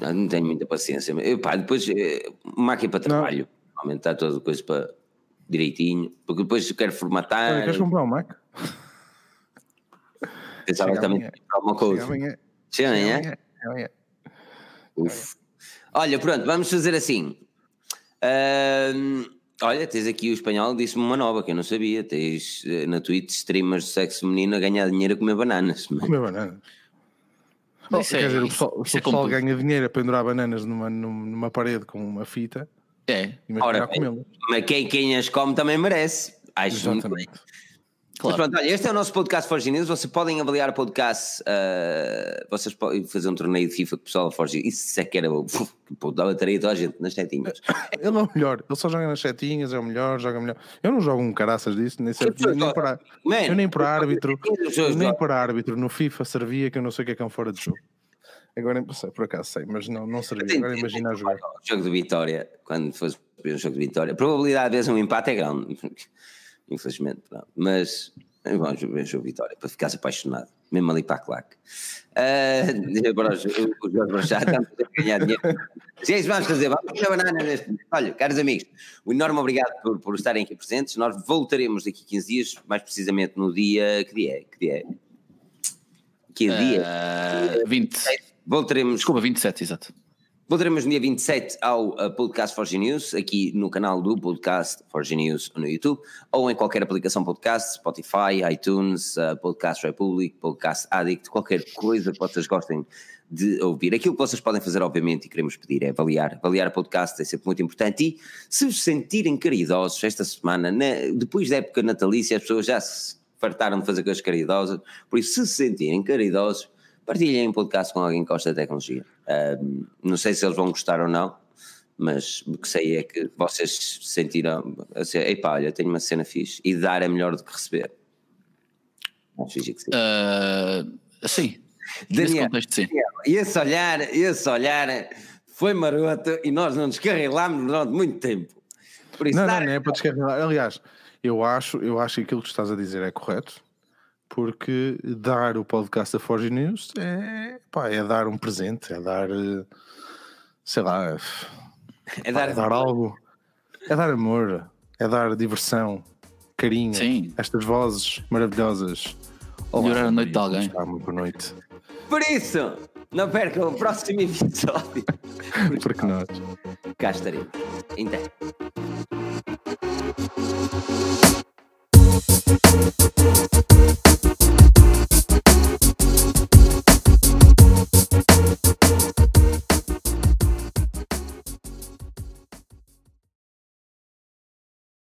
Não, não tenho muita paciência. Eu, pá, depois, eh, Mac é para trabalho. Aumentar todas as coisas para direitinho, porque depois eu quero formatar. Olha, queres comprar um Mac? Pensava também comprar uma coisa. Chega amanhã. Chega amanhã? Chega amanhã. Uf. Olha, pronto, vamos fazer assim. Uh, olha, tens aqui o espanhol, disse-me uma nova que eu não sabia. Tens eh, na Twitch streamers de sexo feminino a ganhar dinheiro a comer bananas. Comer bananas. Oh, quer é, dizer, o pessoal, o pessoal ganha dinheiro a pendurar bananas numa, numa parede com uma fita. É. Ora, mas quem, quem as come também merece. Acho Exatamente. muito bem. Claro. Pronto, olha, este é o nosso podcast Forge News. Vocês podem avaliar o podcast. Uh, vocês podem fazer um torneio de FIFA com o pessoal da Forge Isso é que era. Pô, dava tareia toda a gente nas setinhas. Ele é o melhor. Ele só joga nas setinhas, é o melhor, joga melhor. Eu não jogo um caraças disso, nem, sei, nem, Man, eu nem por árbitro. nem por árbitro no FIFA servia que eu não sei o que é que é um fora de jogo. Agora, sei, por acaso sei, mas não, não servia. Agora imagina a jogar. O jogo de vitória, quando fosse um jogo de vitória, a probabilidade de vezes um empate é grande infelizmente. Pronto. Mas vamos ver o jogo Vitória para ficares apaixonado, mesmo ali para a claque. Uh, agora o Jorge Brachado está a ganhar dinheiro. Se é isso vamos fazer, vamos fazer banana neste. Olha, caros amigos, um enorme obrigado por, por estarem aqui presentes. Nós voltaremos daqui a 15 dias, mais precisamente no dia. Que dia é? Que dia é? Que dia? Uh, 20. Voltaremos. Desculpa, 27, exato. Voltaremos no dia 27 ao uh, Podcast Forge News, aqui no canal do Podcast Forge News no YouTube, ou em qualquer aplicação podcast, Spotify, iTunes, uh, Podcast Republic, Podcast Addict, qualquer coisa que vocês gostem de ouvir. Aquilo que vocês podem fazer, obviamente, e queremos pedir é avaliar. Avaliar o podcast é sempre muito importante. E se vos sentirem caridosos esta semana, né, depois da época natalícia, as pessoas já se fartaram de fazer coisas caridosas, por isso, se sentirem caridosos, partilhem um podcast com alguém que gosta da tecnologia. Um, não sei se eles vão gostar ou não, mas o que sei é que vocês sentiram assim, epá, olha, tenho uma cena fixe e dar é melhor do que receber. Acho que sim. Uh, sim. Daniel, contexto, sim. Daniel, esse olhar, esse olhar foi maroto e nós não descarrilámos durante muito tempo. Por isso, não, não, não é para descarrilar. Aliás, eu acho, eu acho que aquilo que estás a dizer é correto porque dar o podcast da Forge News é, pá, é dar um presente, é dar, eh, sei lá, é dar, é dar algo, é dar amor, é dar diversão, carinho, Sim. estas vozes maravilhosas. Olá, Melhorar a noite de alguém. Boa noite. Por isso, não percam o próximo episódio. Porque nós cá estaremos. Então. Thank